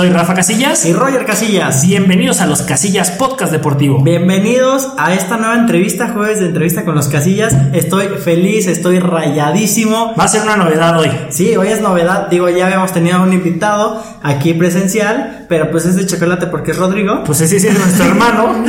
Soy Rafa Casillas y Roger Casillas. Bienvenidos a los Casillas Podcast Deportivo. Bienvenidos a esta nueva entrevista, jueves de entrevista con los Casillas. Estoy feliz, estoy rayadísimo. Va a ser una novedad hoy. Sí, hoy es novedad. Digo, ya habíamos tenido un invitado aquí presencial, pero pues es de chocolate porque es Rodrigo. Pues ese sí es nuestro hermano.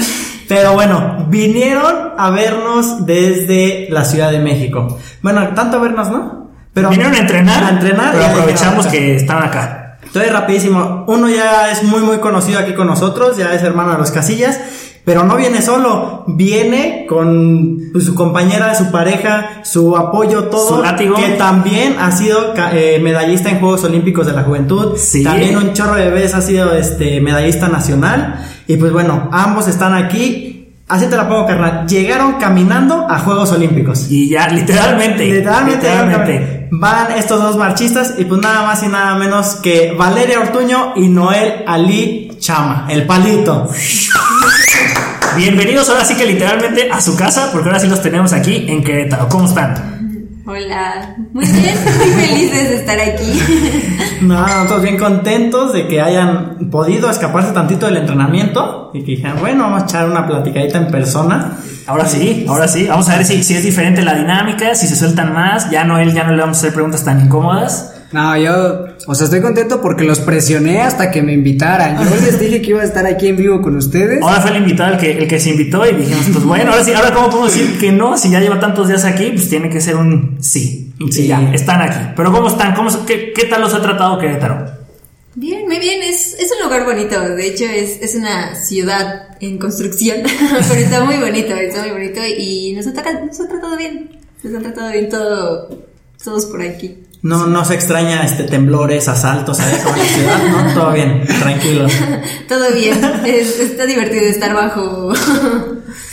Pero bueno, vinieron a vernos desde la Ciudad de México. Bueno, tanto a vernos, ¿no? Pero vinieron a entrenar. A entrenar. Pero aprovechamos que están acá. Entonces, rapidísimo. Uno ya es muy, muy conocido aquí con nosotros, ya es hermano de los Casillas. Pero no viene solo, viene con pues, su compañera, su pareja, su apoyo, todo. Su látigo. Que también ha sido eh, medallista en Juegos Olímpicos de la Juventud. Sí. También un chorro de veces ha sido este medallista nacional. Y pues bueno, ambos están aquí. Así te la pongo, carnal. Llegaron caminando a Juegos Olímpicos. Y ya, literalmente. Literalmente. literalmente. Van estos dos marchistas y pues nada más y nada menos que Valeria Ortuño y Noel Ali Chama, el palito. Bienvenidos ahora sí que literalmente a su casa, porque ahora sí los tenemos aquí en Querétaro. ¿Cómo están? Hola, muy bien, muy felices de estar aquí. No, nosotros bien contentos de que hayan podido escaparse tantito del entrenamiento y que dijeran, bueno, vamos a echar una platicadita en persona. Ahora sí, ahora sí, vamos a ver si, si es diferente la dinámica, si se sueltan más, ya no él, ya no le vamos a hacer preguntas tan incómodas. No, yo, o sea, estoy contento porque los presioné hasta que me invitaran. Yo les dije que iba a estar aquí en vivo con ustedes. Ahora fue el invitado el que, el que se invitó y dijimos, pues bueno, ahora sí, ahora cómo podemos decir que no, si ya lleva tantos días aquí, pues tiene que ser un sí. Sí, ya, están aquí. Pero ¿cómo están? ¿Cómo, qué, qué tal los ha tratado Querétaro? Bien, muy bien, es, es un lugar bonito, de hecho es, es una ciudad en construcción, pero está muy bonito, está muy bonito y nos ha, nos ha tratado bien, nos ha tratado bien todo, todos por aquí. No, no se extraña este temblores, asaltos, ¿sabes? Como en la ciudad, ¿no? Todo bien, tranquilo. todo bien, es, está divertido estar bajo.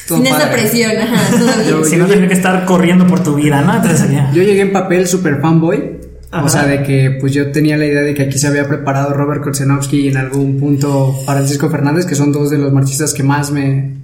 Sin esa presión, ajá, todo bien. Si no tener que estar corriendo por tu vida, ¿no? Entonces, Yo llegué en papel super fanboy. O sea, de que pues yo tenía la idea de que aquí se había preparado Robert Korzenowski y en algún punto Francisco Fernández, que son dos de los marchistas que más me,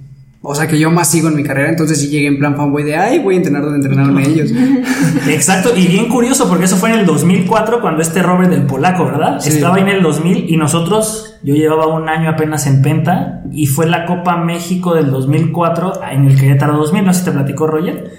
o sea, que yo más sigo en mi carrera, entonces sí llegué en plan fanboy de, ay, voy a entrenar donde entrenaron ellos. Exacto, y bien curioso, porque eso fue en el 2004, cuando este Robert del Polaco, ¿verdad? Estaba en el 2000 y nosotros, yo llevaba un año apenas en Penta, y fue la Copa México del 2004 en el Querétaro 2000, no sé si te platicó Roger,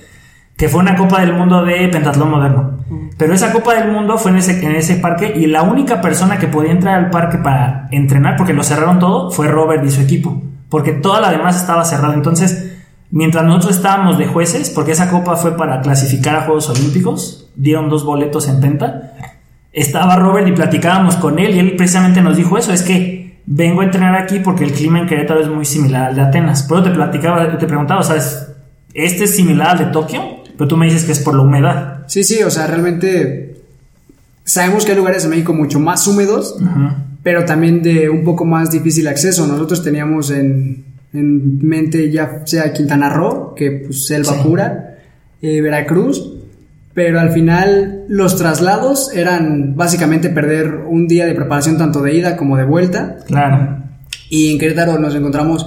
que fue una Copa del Mundo de pentatlón moderno. Pero esa Copa del Mundo fue en ese, en ese parque y la única persona que podía entrar al parque para entrenar, porque lo cerraron todo, fue Robert y su equipo porque toda la demás estaba cerrada. Entonces, mientras nosotros estábamos de jueces, porque esa copa fue para clasificar a Juegos Olímpicos, dieron dos boletos en penta, estaba Robert y platicábamos con él y él precisamente nos dijo eso, es que vengo a entrenar aquí porque el clima en Querétaro es muy similar al de Atenas. Pero te platicaba, te preguntaba, ¿sabes? Este es similar al de Tokio, pero tú me dices que es por la humedad. Sí, sí, o sea, realmente sabemos que hay lugares en México mucho más húmedos pero también de un poco más difícil acceso. Nosotros teníamos en, en mente ya sea Quintana Roo, que pues Selva Pura, eh, Veracruz, pero al final los traslados eran básicamente perder un día de preparación tanto de ida como de vuelta. Claro. Y en Querétaro nos encontramos...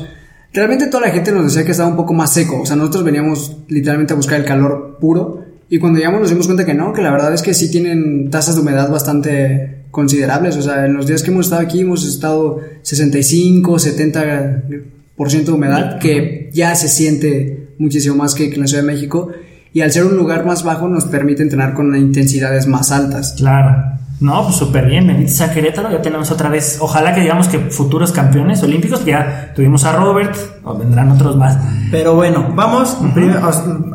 Realmente toda la gente nos decía que estaba un poco más seco, o sea, nosotros veníamos literalmente a buscar el calor puro y cuando llegamos nos dimos cuenta que no, que la verdad es que sí tienen tasas de humedad bastante considerables. O sea, en los días que hemos estado aquí hemos estado 65, 70% de humedad, que ya se siente muchísimo más que en la Ciudad de México. Y al ser un lugar más bajo nos permite entrenar con intensidades más altas. Claro. No, pues súper bien, benditos a Querétaro, ya tenemos otra vez, ojalá que digamos que futuros campeones olímpicos, ya tuvimos a Robert, o vendrán otros más. Pero bueno, vamos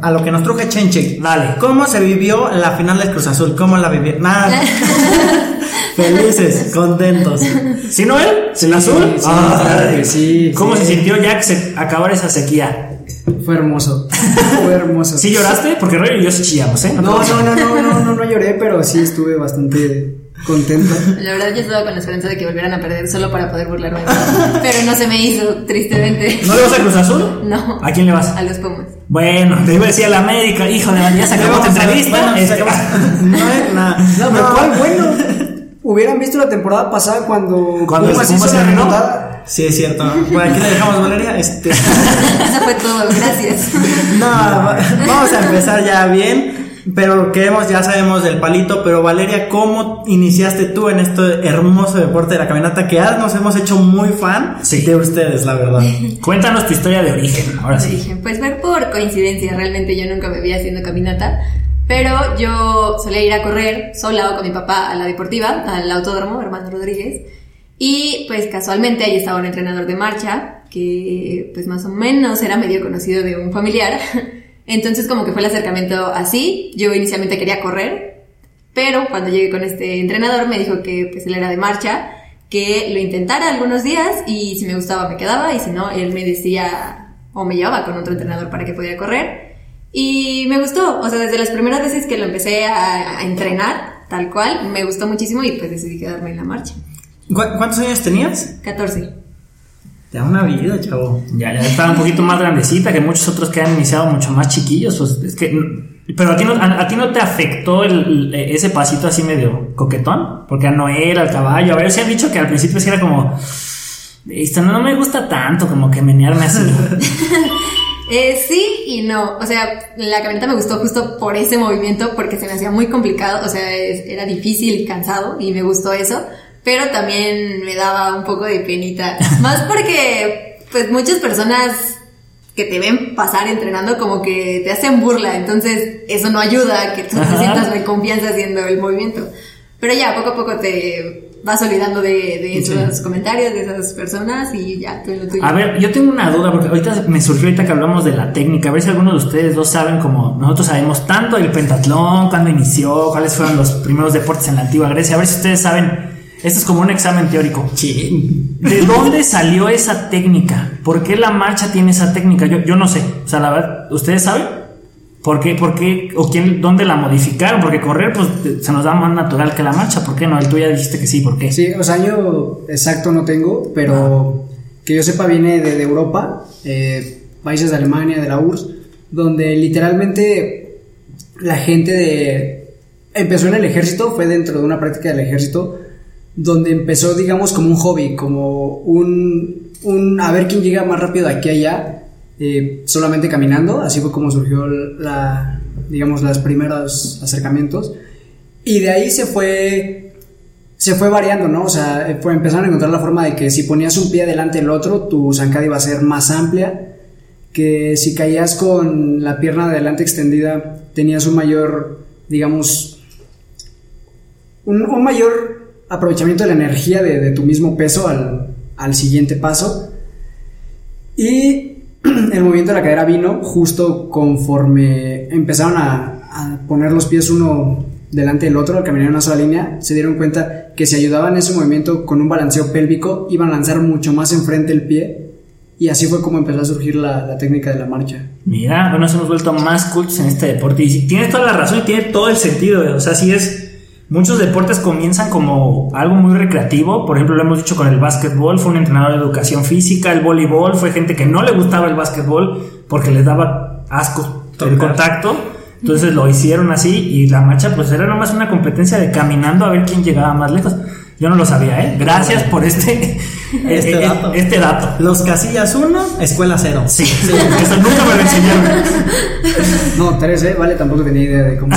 a lo que nos truje Chenche. Dale. ¿Cómo se vivió la final del Cruz Azul? ¿Cómo la vivió? Nada. Felices, contentos. ¿Sí, Noel? ¿En azul? Sí, sí, ¿Cómo se sintió ya que se acabara esa sequía? Fue hermoso. Fue hermoso. ¿Sí lloraste? Porque Roy y yo sí chillamos, ¿eh? No, no, no, no, no, no, no, no lloré, pero sí estuve bastante contento. La verdad yo estaba con la esperanza de que volvieran a perder solo para poder burlarme. Pero no se me hizo, tristemente. ¿No le vas a Cruz Azul? No. ¿A quién le vas? A los Pumas. Bueno, te iba a decir a la América, hijo de ya se acabó tu entrevista. Bueno, se acabó. No, no, no, pero ¿cuál bueno? Hubieran visto la temporada pasada cuando cuando Pumas hizo la remontada. Sí, es cierto. Bueno, aquí le dejamos Valeria. Este... Eso fue todo, gracias. No, vamos a empezar ya bien. pero queremos, ya sabemos del palito, pero Valeria, ¿cómo iniciaste tú en este hermoso deporte de la caminata que ya nos hemos hecho muy fan Sí. de ustedes, la verdad? Cuéntanos tu historia de origen, ahora sí. Pues fue por coincidencia, realmente yo nunca me vi haciendo caminata, pero yo solía ir a correr sola o con mi papá a la deportiva, al autódromo, hermano Rodríguez, y pues casualmente ahí estaba un entrenador de marcha, que pues más o menos era medio conocido de un familiar, entonces como que fue el acercamiento así, yo inicialmente quería correr, pero cuando llegué con este entrenador me dijo que pues él era de marcha, que lo intentara algunos días y si me gustaba me quedaba y si no, él me decía o me llevaba con otro entrenador para que pudiera correr. Y me gustó, o sea, desde las primeras veces que lo empecé a, a entrenar, tal cual, me gustó muchísimo y pues decidí quedarme en la marcha. ¿Cu- ¿Cuántos años tenías? 14. Ya una vida, chavo. Ya, ya estaba un poquito más grandecita que muchos otros que han iniciado mucho más chiquillos. Pues es que. Pero a ti no, a, a ti no te afectó el, ese pasito así medio coquetón, porque a Noel, al caballo, a ver si han dicho que al principio sí era como. Esto no me gusta tanto como que menearme así. Eh, sí y no, o sea, la camioneta me gustó justo por ese movimiento porque se me hacía muy complicado, o sea, es- era difícil y cansado y me gustó eso, pero también me daba un poco de penita, más porque pues muchas personas que te ven pasar entrenando como que te hacen burla, entonces eso no ayuda a que tú te Ajá. sientas de confianza haciendo el movimiento. Pero ya, poco a poco te vas olvidando de, de esos comentarios, de esas personas y ya, tú lo tuyo. A ver, yo tengo una duda, porque ahorita me surgió ahorita que hablamos de la técnica, a ver si alguno de ustedes dos saben como nosotros sabemos tanto del pentatlón, cuándo inició, cuáles fueron los primeros deportes en la antigua Grecia, a ver si ustedes saben, esto es como un examen teórico. ¿De dónde salió esa técnica? ¿Por qué la marcha tiene esa técnica? Yo, yo no sé, o sea, la verdad, ¿ustedes saben? ¿Por qué, por qué, o quién, dónde la modificaron? Porque correr, pues, se nos da más natural que la marcha, ¿por qué no? Tú ya dijiste que sí, ¿por qué? Sí, o sea, año exacto no tengo, pero que yo sepa viene de, de Europa, eh, países de Alemania, de la URSS, donde literalmente la gente de... Empezó en el ejército, fue dentro de una práctica del ejército, donde empezó, digamos, como un hobby, como un... un a ver quién llega más rápido aquí a allá, eh, solamente caminando, así fue como surgió la, digamos, los primeros acercamientos. Y de ahí se fue se fue variando, ¿no? O sea, eh, fue, empezaron a encontrar la forma de que si ponías un pie delante del otro, tu zancada iba a ser más amplia, que si caías con la pierna de adelante extendida, tenías un mayor, digamos, un, un mayor aprovechamiento de la energía de, tu mismo peso al, al siguiente paso. Y el movimiento de la cadera vino justo conforme empezaron a, a poner los pies uno delante del otro al caminar en una sola línea, se dieron cuenta que si ayudaban ese movimiento con un balanceo pélvico, iban a lanzar mucho más enfrente el pie. Y así fue como empezó a surgir la, técnica de la marcha. Mira, bueno, nos hemos vuelto más cultos en este deporte. Y tienes toda la razón y tiene todo el sentido. O sea, sí es. Muchos deportes comienzan como algo muy recreativo. Por ejemplo, lo hemos dicho con el básquetbol. Fue un entrenador de educación física. El voleibol fue gente que no le gustaba el básquetbol porque les daba asco el contacto. Entonces lo hicieron así. Y la marcha, pues era nomás una competencia de caminando a ver quién llegaba más lejos. Yo no lo sabía, ¿eh? Gracias por este, Este eh, dato. este dato. Los casillas 1, escuela 0. Sí, eso nunca me lo enseñaron. No, tres, ¿eh? Vale, tampoco tenía idea de cómo.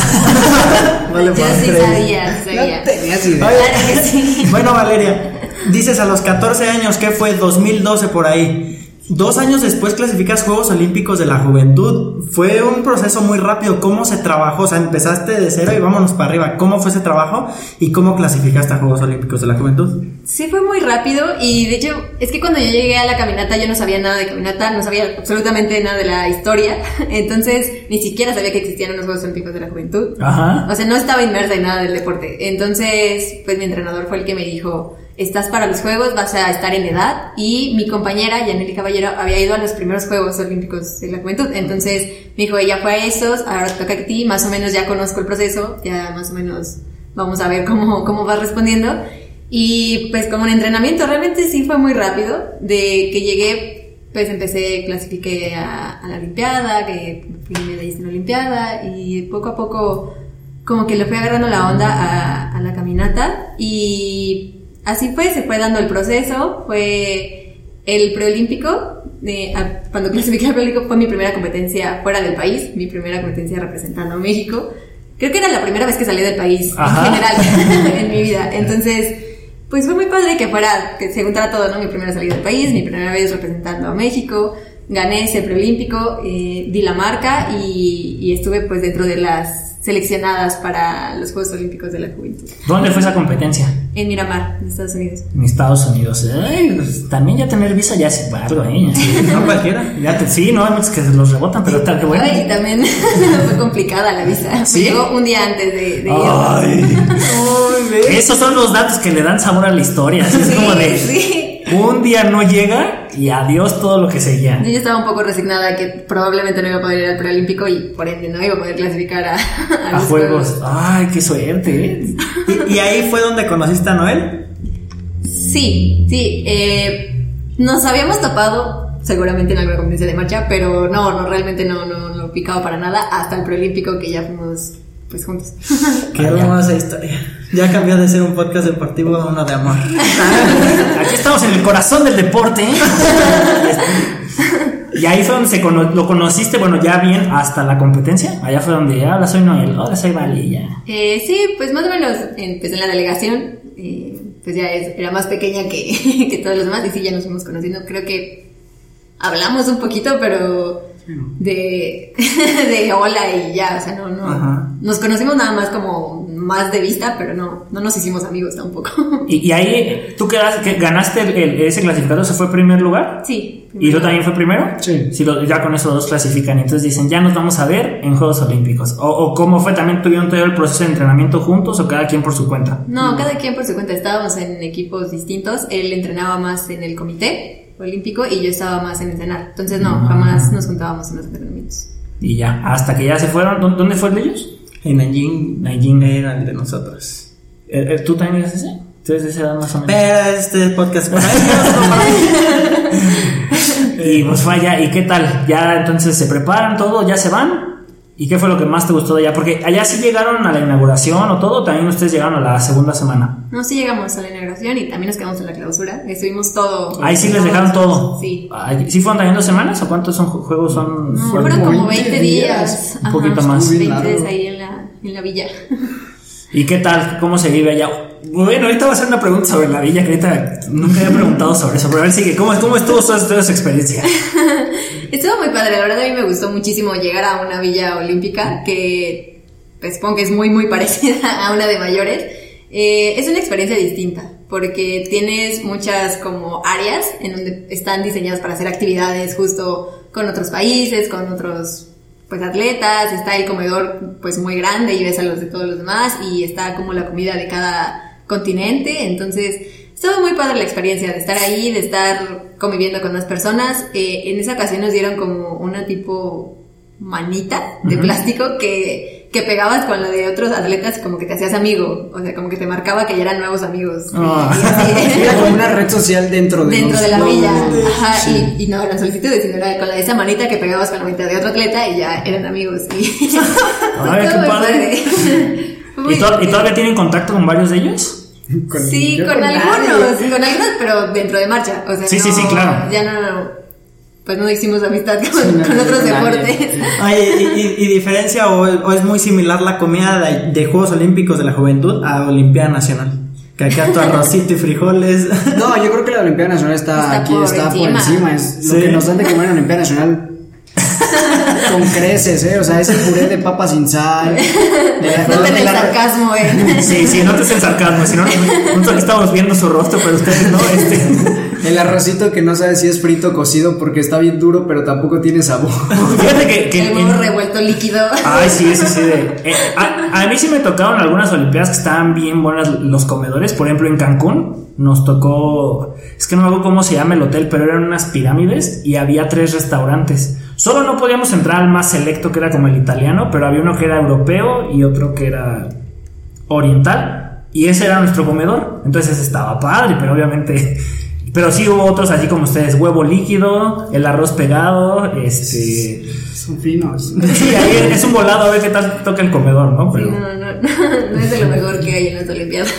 Vale, Yo sí tres. sabía, sabía. No tenías idea. Claro que sí. Bueno, Valeria, dices a los 14 años, ¿qué fue? 2012 por ahí. Dos años después clasificas Juegos Olímpicos de la Juventud. Fue un proceso muy rápido. ¿Cómo se trabajó? O sea, empezaste de cero y vámonos para arriba. ¿Cómo fue ese trabajo y cómo clasificaste a Juegos Olímpicos de la Juventud? Sí, fue muy rápido y de hecho es que cuando yo llegué a la caminata yo no sabía nada de caminata, no sabía absolutamente nada de la historia, entonces ni siquiera sabía que existían unos Juegos Olímpicos de la Juventud. Ajá. O sea, no estaba inmersa en nada del deporte. Entonces, pues mi entrenador fue el que me dijo, estás para los Juegos, vas a estar en edad. Y mi compañera, Yaneli Caballero, había ido a los primeros Juegos Olímpicos de la Juventud. Entonces, me dijo, ella fue a esos, ahora toca a ti, más o menos ya conozco el proceso, ya más o menos vamos a ver cómo, cómo vas respondiendo. Y pues como un entrenamiento, realmente sí fue muy rápido. De que llegué, pues empecé, clasifiqué a, a la Olimpiada, que fui medallista en la Olimpiada y poco a poco como que le fui agarrando la onda a, a la caminata y así fue, se fue dando el proceso, fue el preolímpico, de, a- cuando clasifiqué al preolímpico fue mi primera competencia fuera del país, mi primera competencia representando a México creo que era la primera vez que salí del país Ajá. en general en mi vida. Entonces, pues fue muy padre que fuera, que se juntara todo, ¿no? Mi primera salida del país, mi primera vez representando a México, gané ese preolímpico, eh, di la marca y, y estuve pues dentro de las seleccionadas para los Juegos Olímpicos de la Juventud. ¿Dónde fue esa competencia? En Miramar, en Estados Unidos. En Estados Unidos. Ay, pues, también ya tener visa ya es algo, ¿eh? No cualquiera. Ya te- sí, no, hay muchos que se los rebotan, pero tal que bueno. Ay, también fue complicada la visa. ¿Sí? Llegó un día antes de, de ir. Ay. Esos son los datos que le dan sabor a la historia. así Es como de sí. un día no llega y adiós todo lo que seguía. Yo estaba un poco resignada que probablemente no iba a poder ir al preolímpico y por ende no iba a poder clasificar a, a A los juegos. Ay, qué suerte, ¿eh? ¿Y, y ahí fue donde conociste a Noel? Sí, sí. eh, nos habíamos topado seguramente en alguna competencia de marcha, pero no, no, realmente no, no, no picaba para nada hasta el preolímpico que ya fuimos pues juntos. Qué hermosa historia. Ya cambió de ser un podcast deportivo a uno de amor. Aquí estamos en el corazón del deporte. ¿eh? Y ahí fue donde se cono- lo conociste, bueno, ya bien hasta la competencia. Allá fue donde, ahora soy Noel, ahora soy Vali, ya. Eh, sí, pues más o menos empecé en la delegación, eh, pues ya es- era más pequeña que, que todos los demás y sí, ya nos fuimos conociendo. Creo que hablamos un poquito, pero de, de hola y ya, o sea, no, no. Ajá. Nos conocimos nada más como más de vista, pero no, no nos hicimos amigos tampoco. Y, y ahí, ¿tú quedas, que ganaste el- el- ese clasificado? ¿Se fue primer lugar? sí. ¿Y tú también fue primero? Sí. Si lo- ya con eso dos clasifican. y Entonces dicen, ya nos vamos a ver en Juegos Olímpicos. O, o cómo fue, también tuvieron todo el proceso de entrenamiento juntos o cada quien por su cuenta. No, cada quien por su cuenta. Estábamos en equipos distintos. Él entrenaba más en el comité olímpico y yo estaba más en entrenar. Entonces, no, jamás nos juntábamos en los entrenamientos. Y ya, hasta que ya se fueron. ¿Dó- ¿Dónde fue el de ellos? En Nanjing, Nanjing. era el de nosotros. Eh, eh, ¿Tú también eres ese? ¿Tú eres de esa edad más o menos? Pero este podcast para ellos. Y pues fue allá, ¿y qué tal? Ya entonces se preparan todo, ya se van. ¿Y qué fue lo que más te gustó de allá? Porque allá sí llegaron a la inauguración o todo, también ustedes llegaron a la segunda semana. No, sí llegamos a la inauguración y también nos quedamos en la clausura. Estuvimos todo. Ahí sí les dejaron todo. Sí. Ay, ¿Sí fueron también dos semanas o cuántos son ju- juegos son? No, Fueron fueron como como 20 20 días. días, un poquito más. 20 Muy días ahí en la, en la villa. ¿Y qué tal? ¿Cómo se vive allá? Bueno, ahorita voy a hacer una pregunta sobre la villa que ahorita nunca había preguntado sobre eso, pero a ver, sigue. ¿Cómo, cómo estuvo toda, esa experiencia? Estuvo muy padre, la verdad a mí me gustó muchísimo llegar a una villa olímpica que pues, supongo que es muy muy parecida a una de mayores. Eh, es una experiencia distinta porque tienes muchas como áreas en donde están diseñadas para hacer actividades justo con otros países, con otros pues atletas, está el comedor pues muy grande y ves a los de todos los demás y está como la comida de cada continente, entonces estuvo muy padre la experiencia de estar ahí, de estar conviviendo con más personas. Eh, en esa ocasión nos dieron como una tipo manita de plástico que, que pegabas con la de otros atletas y como que te hacías amigo, o sea, como que te marcaba que ya eran nuevos amigos. Y así. Era como una red social dentro de dentro los- de la villa. Ajá, sí. y, y no eran solicitudes, sino era con la de esa manita que pegabas con la manita de otro atleta y ya eran amigos. Y Ay, qué padre. ¿Y, to- y todavía tienen contacto con varios de ellos? Con- Sí, con algunos, con algunos, pero dentro de marcha. O sea, Sí, sí, no- sí, claro. Ya no, pues no hicimos amistad con, Sí, no, con otros nadie. deportes. Oye, ¿y, y- y diferencia o, o es muy similar la comida de, de Juegos Olímpicos de la Juventud a Olimpiada Nacional? Que acá tu arrocito y frijoles. No, yo creo que la Olimpiada Nacional está, Está aquí, por está por encima. Es lo que nos dan de comer en la Olimpiada Nacional. con creces, ¿eh? O sea, ese puré de papa sin sal. De No el sarcasmo, eh. Sí, sí, no te el sarcasmo, si no, nosotros estamos viendo su rostro, pero ustedes no, este. El arrocito que no sabes si es frito o cocido porque está bien duro, pero tampoco tiene sabor. Fíjate que. que El en- huevo revuelto líquido. Ay, sí, sí, sí. de- eh, a, a mí sí me tocaron algunas Olimpiadas que estaban bien buenas los comedores. Por ejemplo, en Cancún nos tocó. Es que no me acuerdo cómo se llama el hotel, pero eran unas pirámides y había tres restaurantes. Solo no podíamos entrar al más selecto, que era como el italiano, pero había uno que era europeo y otro que era oriental. Y ese era nuestro comedor. Entonces estaba padre, pero obviamente. Pero sí hubo otros así como ustedes: huevo líquido, el arroz pegado, este. Son finos. Sí, ahí es un volado a ver qué tal toca el comedor, ¿no? Sí, Pero, no, no, no, no es de lo mejor que hay en las Olimpiadas.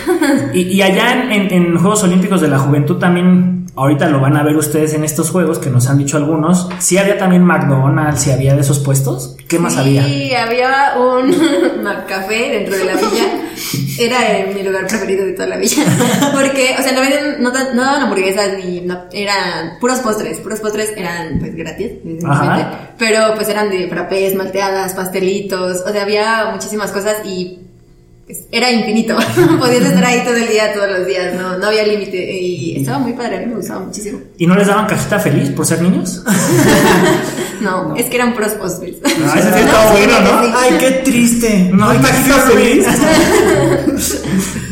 y, y allá en, en- en Juegos Olímpicos de la Juventud también, ahorita lo van a ver ustedes en estos juegos que nos han dicho algunos. Sí había también McDonald's, si había de esos puestos. ¿Qué más había? Sí, había un café dentro de la villa. Era eh, mi lugar preferido de toda la villa. Porque, o sea, no, venden, no, no daban hamburguesas ni no, eran puros postres. Puros postres eran pues gratis. Pero pues eran de frappés, malteadas, pastelitos. O sea, había muchísimas cosas y era infinito. Podías estar ahí todo el día, todos los días. No, no había límite. Y estaba muy padre, a mí me gustaba muchísimo. ¿Y no les daban cajita feliz por ser niños? No, es que eran puros postres. Ah, ese sí estaba bueno, ¿no? Sí. Ay, qué triste. No hay Ay, cajita feliz.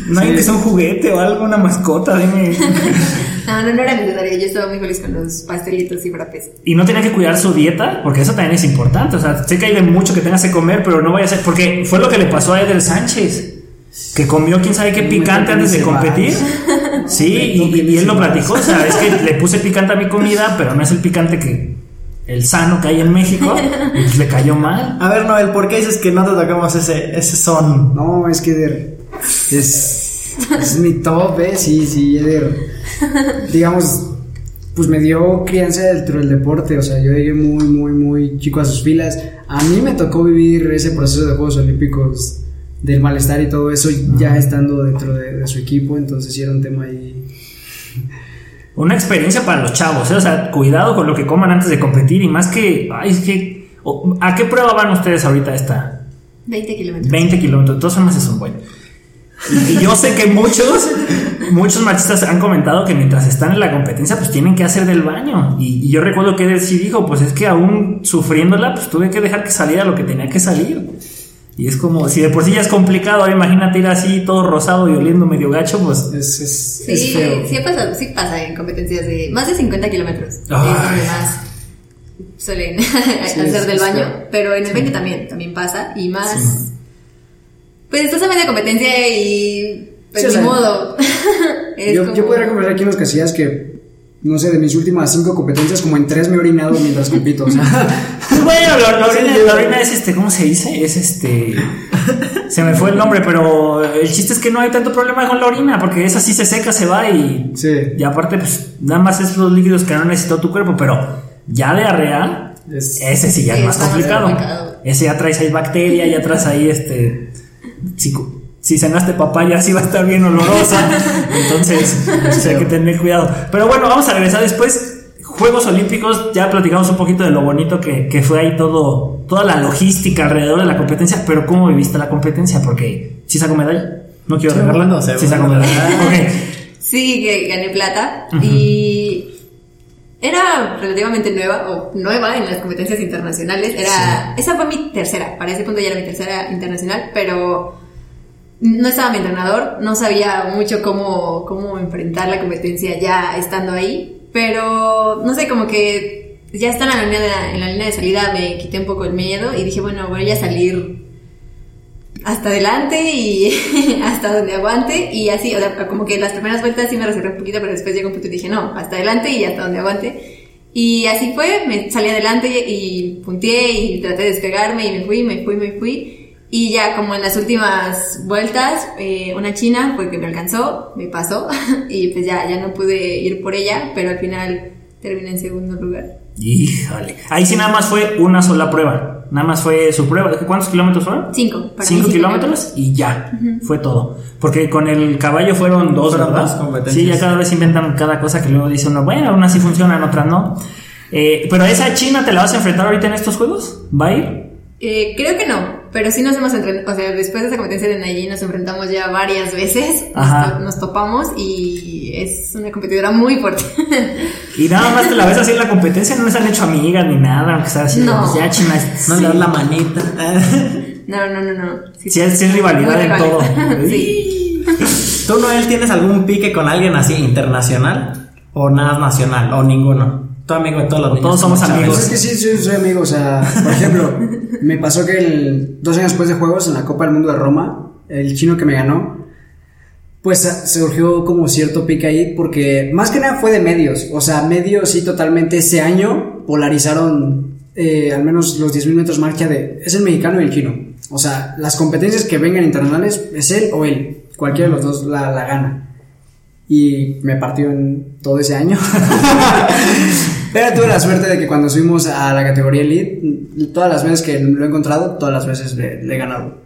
No hay que sea un juguete o algo, una mascota, dime. No, no, no era necesario. Yo estaba muy feliz con los pastelitos y frappés. Y no tenía que cuidar su dieta, porque eso también es importante. O sea, sé que hay de mucho que tengas que comer, pero no vaya a ser. Porque fue lo que le pasó a Eder Sánchez, que comió quién sabe qué picante antes de competir. Sí, y, y él lo platicó. O sea, es que le puse picante a mi comida, pero no es el picante que. El sano que hay en México, y pues le cayó mal. A ver, Noel, ¿por qué dices que no te tocamos ese, ese son? No, es que Eder es, es mi top, ¿eh? Sí, sí, Eder. Digamos, pues me dio crianza dentro del deporte, o sea, yo llegué muy, muy, muy chico a sus filas. A mí me tocó vivir ese proceso de Juegos Olímpicos del malestar y todo eso ya estando dentro de, de su equipo, entonces sí era un tema ahí. Una experiencia para los chavos, ¿eh? o sea, cuidado con lo que coman antes de competir y más que, ay, es que, ¿a qué prueba van ustedes ahorita esta? 20 kilómetros. 20 kilómetros, de todas formas es un buen. Y, yo sé que muchos, muchos machistas han comentado que mientras están en la competencia, pues tienen que hacer del baño. Y, y yo recuerdo que él sí dijo, pues es que aún sufriéndola, pues tuve que dejar que saliera lo que tenía que salir. Y es como, si de por sí ya es complicado, ahora imagínate ir así todo rosado y oliendo medio gacho, pues Es, es, Sí, es feo. sí pasa, sí pasa en competencias de más de 50 kilómetros. Es Ay. donde más suelen hacer del baño. feo. Pero en el 20 también, también pasa. Y más. Pues estás a media competencia y. Pues Sí, o ni sea, modo. Yo, como- yo podría confesar aquí en los casillas que, no sé, de mis últimas cinco competencias, como en tres me he orinado mientras compito, o sea. Bueno, la, la orina, la orina es este, ¿cómo se dice? Es este. Se me fue el nombre, pero el chiste es que no hay tanto problema con la orina, porque esa sí se seca, se va y. Sí. Y aparte, pues nada más es los líquidos que no necesitó tu cuerpo, pero ya diarrea, Es- ese sí ya Sí, es más complicado. complicado. Ese ya traes ahí bacteria, ya traes ahí este. Si, si cenaste papaya, sí va a estar bien olorosa. Entonces, sí hay que tener cuidado. Pero bueno, vamos a regresar después. Juegos Olímpicos, ya platicamos un poquito de lo bonito que, que fue ahí todo, toda la logística alrededor de la competencia, pero ¿cómo viviste la competencia? Porque si sacó medalla, no quiero Segundo, regarla. Sí sacó medalla. Ok. Sí, que gané plata. Y. Era relativamente nueva, o nueva en las competencias internacionales. Era, Esa fue mi tercera, para ese punto ya era mi tercera internacional, pero no estaba mi entrenador, no sabía mucho cómo, cómo enfrentar la competencia ya estando ahí, pero no sé, como que ya estando en la línea de, en la línea de salida me quité un poco el miedo y dije, bueno, voy a salir hasta adelante y hasta donde aguante y así, o sea, como que las primeras vueltas sí me reservé un poquito, pero después llegó un punto y dije, no, hasta adelante y hasta donde aguante. Y así fue, me salí adelante y punteé y traté de despegarme y me fui, me fui, me fui. Y ya como en las últimas vueltas, eh, una china fue que me alcanzó, me pasó y pues ya, ya no pude ir por ella, pero al final terminé en segundo lugar. Híjole. Ahí sí nada más fue una sola prueba. Nada más fue su prueba. ¿Cuántos kilómetros fueron? Cinco. para Cinco kilómetros y ya. Fue todo. Porque con el caballo fueron dos, Fueron ¿verdad? dos competencias. Sí, ya cada vez inventan cada cosa que luego dice uno, bueno, unas sí funcionan, otras no. Eh, pero esa China te la vas a enfrentar ahorita en estos juegos? ¿Va a ir? Eh, creo que no, pero sí nos hemos enfrentado, o sea, después de esa competencia de Nayi nos enfrentamos ya varias veces, nos, Ajá. to- nos topamos y es una competidora muy fuerte. Y nada más te la ves así en la competencia, no les han hecho amigas ni nada, aunque sea así. No. pues ya China es. No le das la manita. no, no, no, no. Sí, es- sí es rivalidad en todo. sí. ¿Tú, Noel, tienes algún pique con alguien así internacional? ¿O nada nacional? ¿O ninguno? ¿Tu amigo de todos los niños? todos somos amigos. Es que sí, soy, soy amigo, o sea, por ejemplo, me pasó que el, dos años después de Juegos en la Copa del Mundo de Roma, el chino que me ganó, pues a- surgió como cierto pique ahí, porque más que nada fue de medios, o sea, medios sí totalmente ese año polarizaron eh, al menos los 10.000 metros marcha de, es el mexicano y el chino, o sea, las competencias que vengan internacionales es él o él, cualquiera de los dos la, la gana. y me partió en todo ese año. Pero tuve la suerte de que cuando subimos a la categoría Elite, todas las veces que lo he encontrado, todas las veces le, le he ganado.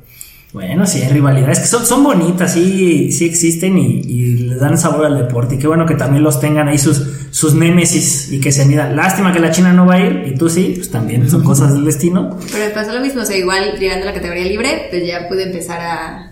Bueno, sí, hay rivalidades que son, son bonitas, sí, sí existen y, y les dan sabor al deporte. Y qué bueno que también los tengan ahí sus, sus némesis y que se midan. Lástima que la China no va a ir y tú sí, pues también son cosas del destino. Pero me pasó lo mismo, o sea, igual llegando a la categoría libre, pues ya pude empezar a...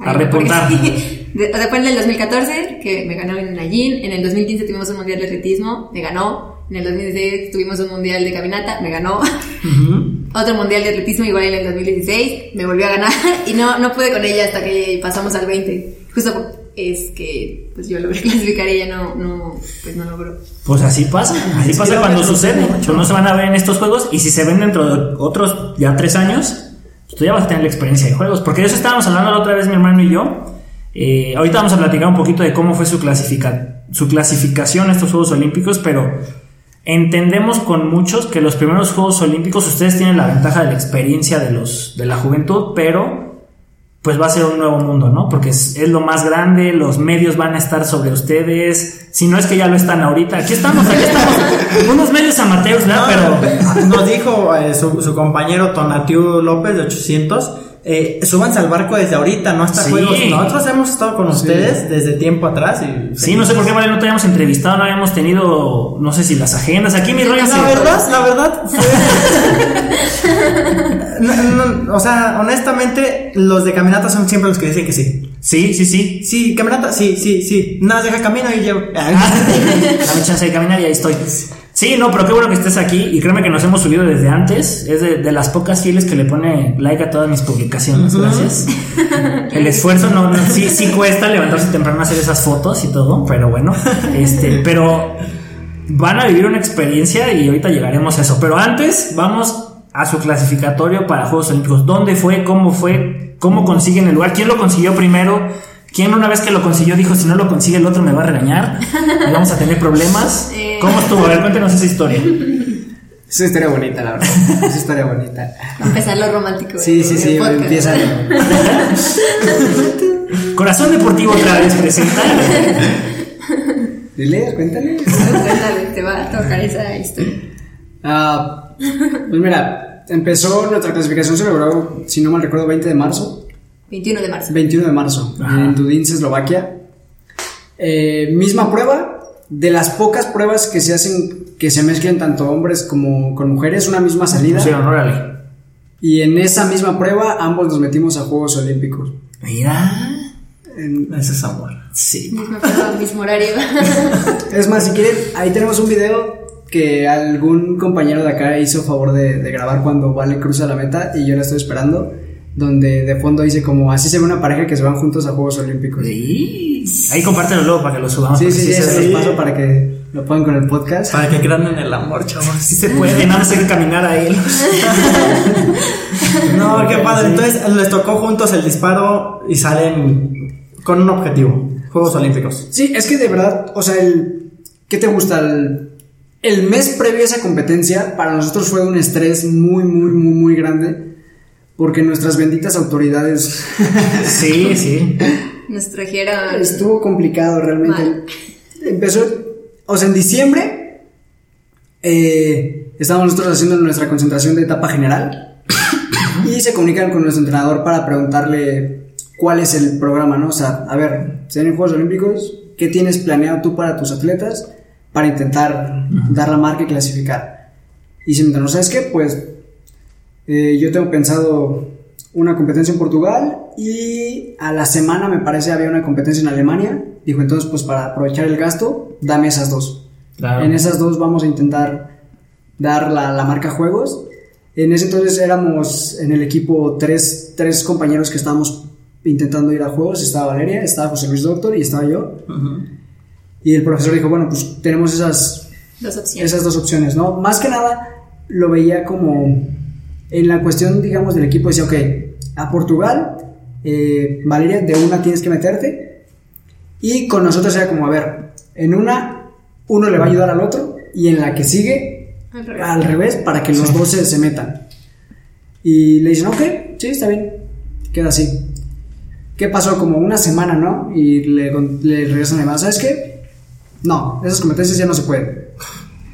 A repuntar. porque- de- Después del 2014, que me ganó en Nayín, en el 2015 tuvimos un mundial de atletismo, me ganó, en el 2016 tuvimos un mundial de caminata, me ganó, Ujú. otro mundial de atletismo igual en el 2016, me volvió a ganar y no, no pude con ella hasta que pasamos al 20. Justo es que pues yo logré clasificar y ella no, no, pues no logró. Pues así pasa, así pasa cuando sucede. Pues no se van a ver en estos juegos y si se ven dentro de otros ya tres años, pues tú ya vas a tener la experiencia de juegos. Porque de eso estábamos hablando la otra vez mi hermano y yo. Eh, ahorita vamos a platicar un poquito de cómo fue su, clasifica su clasificación a estos Juegos Olímpicos, pero entendemos con muchos que los primeros Juegos Olímpicos ustedes tienen la ventaja de la experiencia de, los, de la juventud, pero pues va a ser un nuevo mundo, ¿no? Porque es, es lo más grande, los medios van a estar sobre ustedes, si no es que ya lo están ahorita, aquí estamos, aquí estamos, unos medios amateurs, ¿verdad? Pero Nos dijo eh, su, su compañero Tonatiu López de 800. Eh, súbanse al barco desde ahorita, no hasta Sí. juegos. Nosotros hemos estado con ustedes desde tiempo atrás. Y, sí, no sé por qué Vale, no te habíamos entrevistado, no habíamos tenido, no sé si las agendas, aquí mi rollo La verdad, la verdad fue- No, no, o sea, honestamente, los de caminata son siempre los que dicen que sí. Sí, sí, sí. Sí, caminata, sí, sí, sí. Nada, deja camino y llevo. Dame chance de caminar y ahí estoy. Sí, no, pero qué bueno que estés aquí y créeme que nos hemos subido desde antes. Es de, de las pocas fieles que le pone like a todas mis publicaciones. Gracias. El esfuerzo no, no- sí, sí cuesta levantarse temprano a hacer esas fotos y todo, pero bueno. Este, pero van a vivir una experiencia y ahorita llegaremos a eso. Pero antes, vamos a su clasificatorio para Juegos Olímpicos. ¿Dónde fue? ¿Cómo fue? ¿Cómo consiguen el lugar? ¿Quién lo consiguió primero? ¿Quién una vez que lo consiguió dijo, si no lo consigue el otro me va a regañar? Y vamos a tener problemas. Eh. ¿Cómo estuvo? A ver, cuéntenos esa historia. Es una historia bonita, la verdad. Es una historia bonita. Empezar lo romántico. Sí, sí, sí, podcast. empieza. Corazón Deportivo otra vez presenta. Dile, cuéntale. Cuéntale, te va a tocar esa historia. Ah, pues mira, empezó nuestra clasificación, se logró, si no mal recuerdo, 20 de marzo. 21 de marzo. 21 de marzo, Ajá. en Tudince, Eslovaquia. Eh, misma prueba, de las pocas pruebas que se hacen, que se mezclan tanto hombres como con mujeres, una misma salida. Pusieron, órale. Y en esa misma prueba ambos nos metimos a Juegos Olímpicos. Mira. En- Ese es amor. Sí. Misma prueba, mismo horario. Es más, si quieren, ahí tenemos un video que algún compañero de acá hizo favor de, de grabar cuando Vale cruza la meta y yo la estoy esperando, donde de fondo dice como así se ve una pareja que se van juntos a Juegos Olímpicos. Sí. Ahí compártelo luego para que lo subamos. Sí, sí, sí, se ve. los paso para que lo pongan con el podcast. Para que crean en el amor, chavos. Sí se puede, nada más hay que caminar a él. No, qué padre. Entonces les tocó juntos el disparo y salen con un objetivo. Juegos Olímpicos. Sí, es que de verdad, o sea, el, ¿qué te gusta? El, el mes previo a esa competencia para nosotros fue un estrés muy, muy, muy, muy grande. Porque nuestras benditas autoridades Sí, sí. Nos trajeron. estuvo complicado realmente. Mal. Empezó, o sea, en diciembre eh, estábamos nosotros haciendo nuestra concentración de etapa general y se comunican con nuestro entrenador para preguntarle cuál es el programa, ¿no? O sea, a ver, se vienen Juegos Olímpicos, ¿qué tienes planeado tú para tus atletas para intentar dar la marca y clasificar? Y se me dijo, ¿sabes qué? Pues eh, yo tengo pensado una competencia en Portugal y a la semana me parece había una competencia en Alemania. Dijo, entonces pues para aprovechar el gasto, dame esas dos. Claro. En esas dos vamos a intentar dar la, la marca juegos. En ese entonces éramos en el equipo tres, tres compañeros que estábamos intentando ir a juegos. Estaba Valeria, estaba José Luis Doctor y estaba yo. Y el profesor dijo, bueno, pues tenemos esas, Dos opciones. esas dos opciones, ¿no? Más que nada lo veía como en la cuestión, digamos, del equipo, decía, ok, a Portugal, eh, Valeria, de una tienes que meterte, y con nosotros era como, a ver, en una, uno le va a ayudar al otro, y en la que sigue, Al revés. al revés, para que los dos se, se metan. Y le dicen, ok, sí, está bien, queda así. ¿Qué pasó? Como una semana, ¿no? Y le, le regresan la llamada, ¿sabes qué? No, esas competencias ya no se pueden.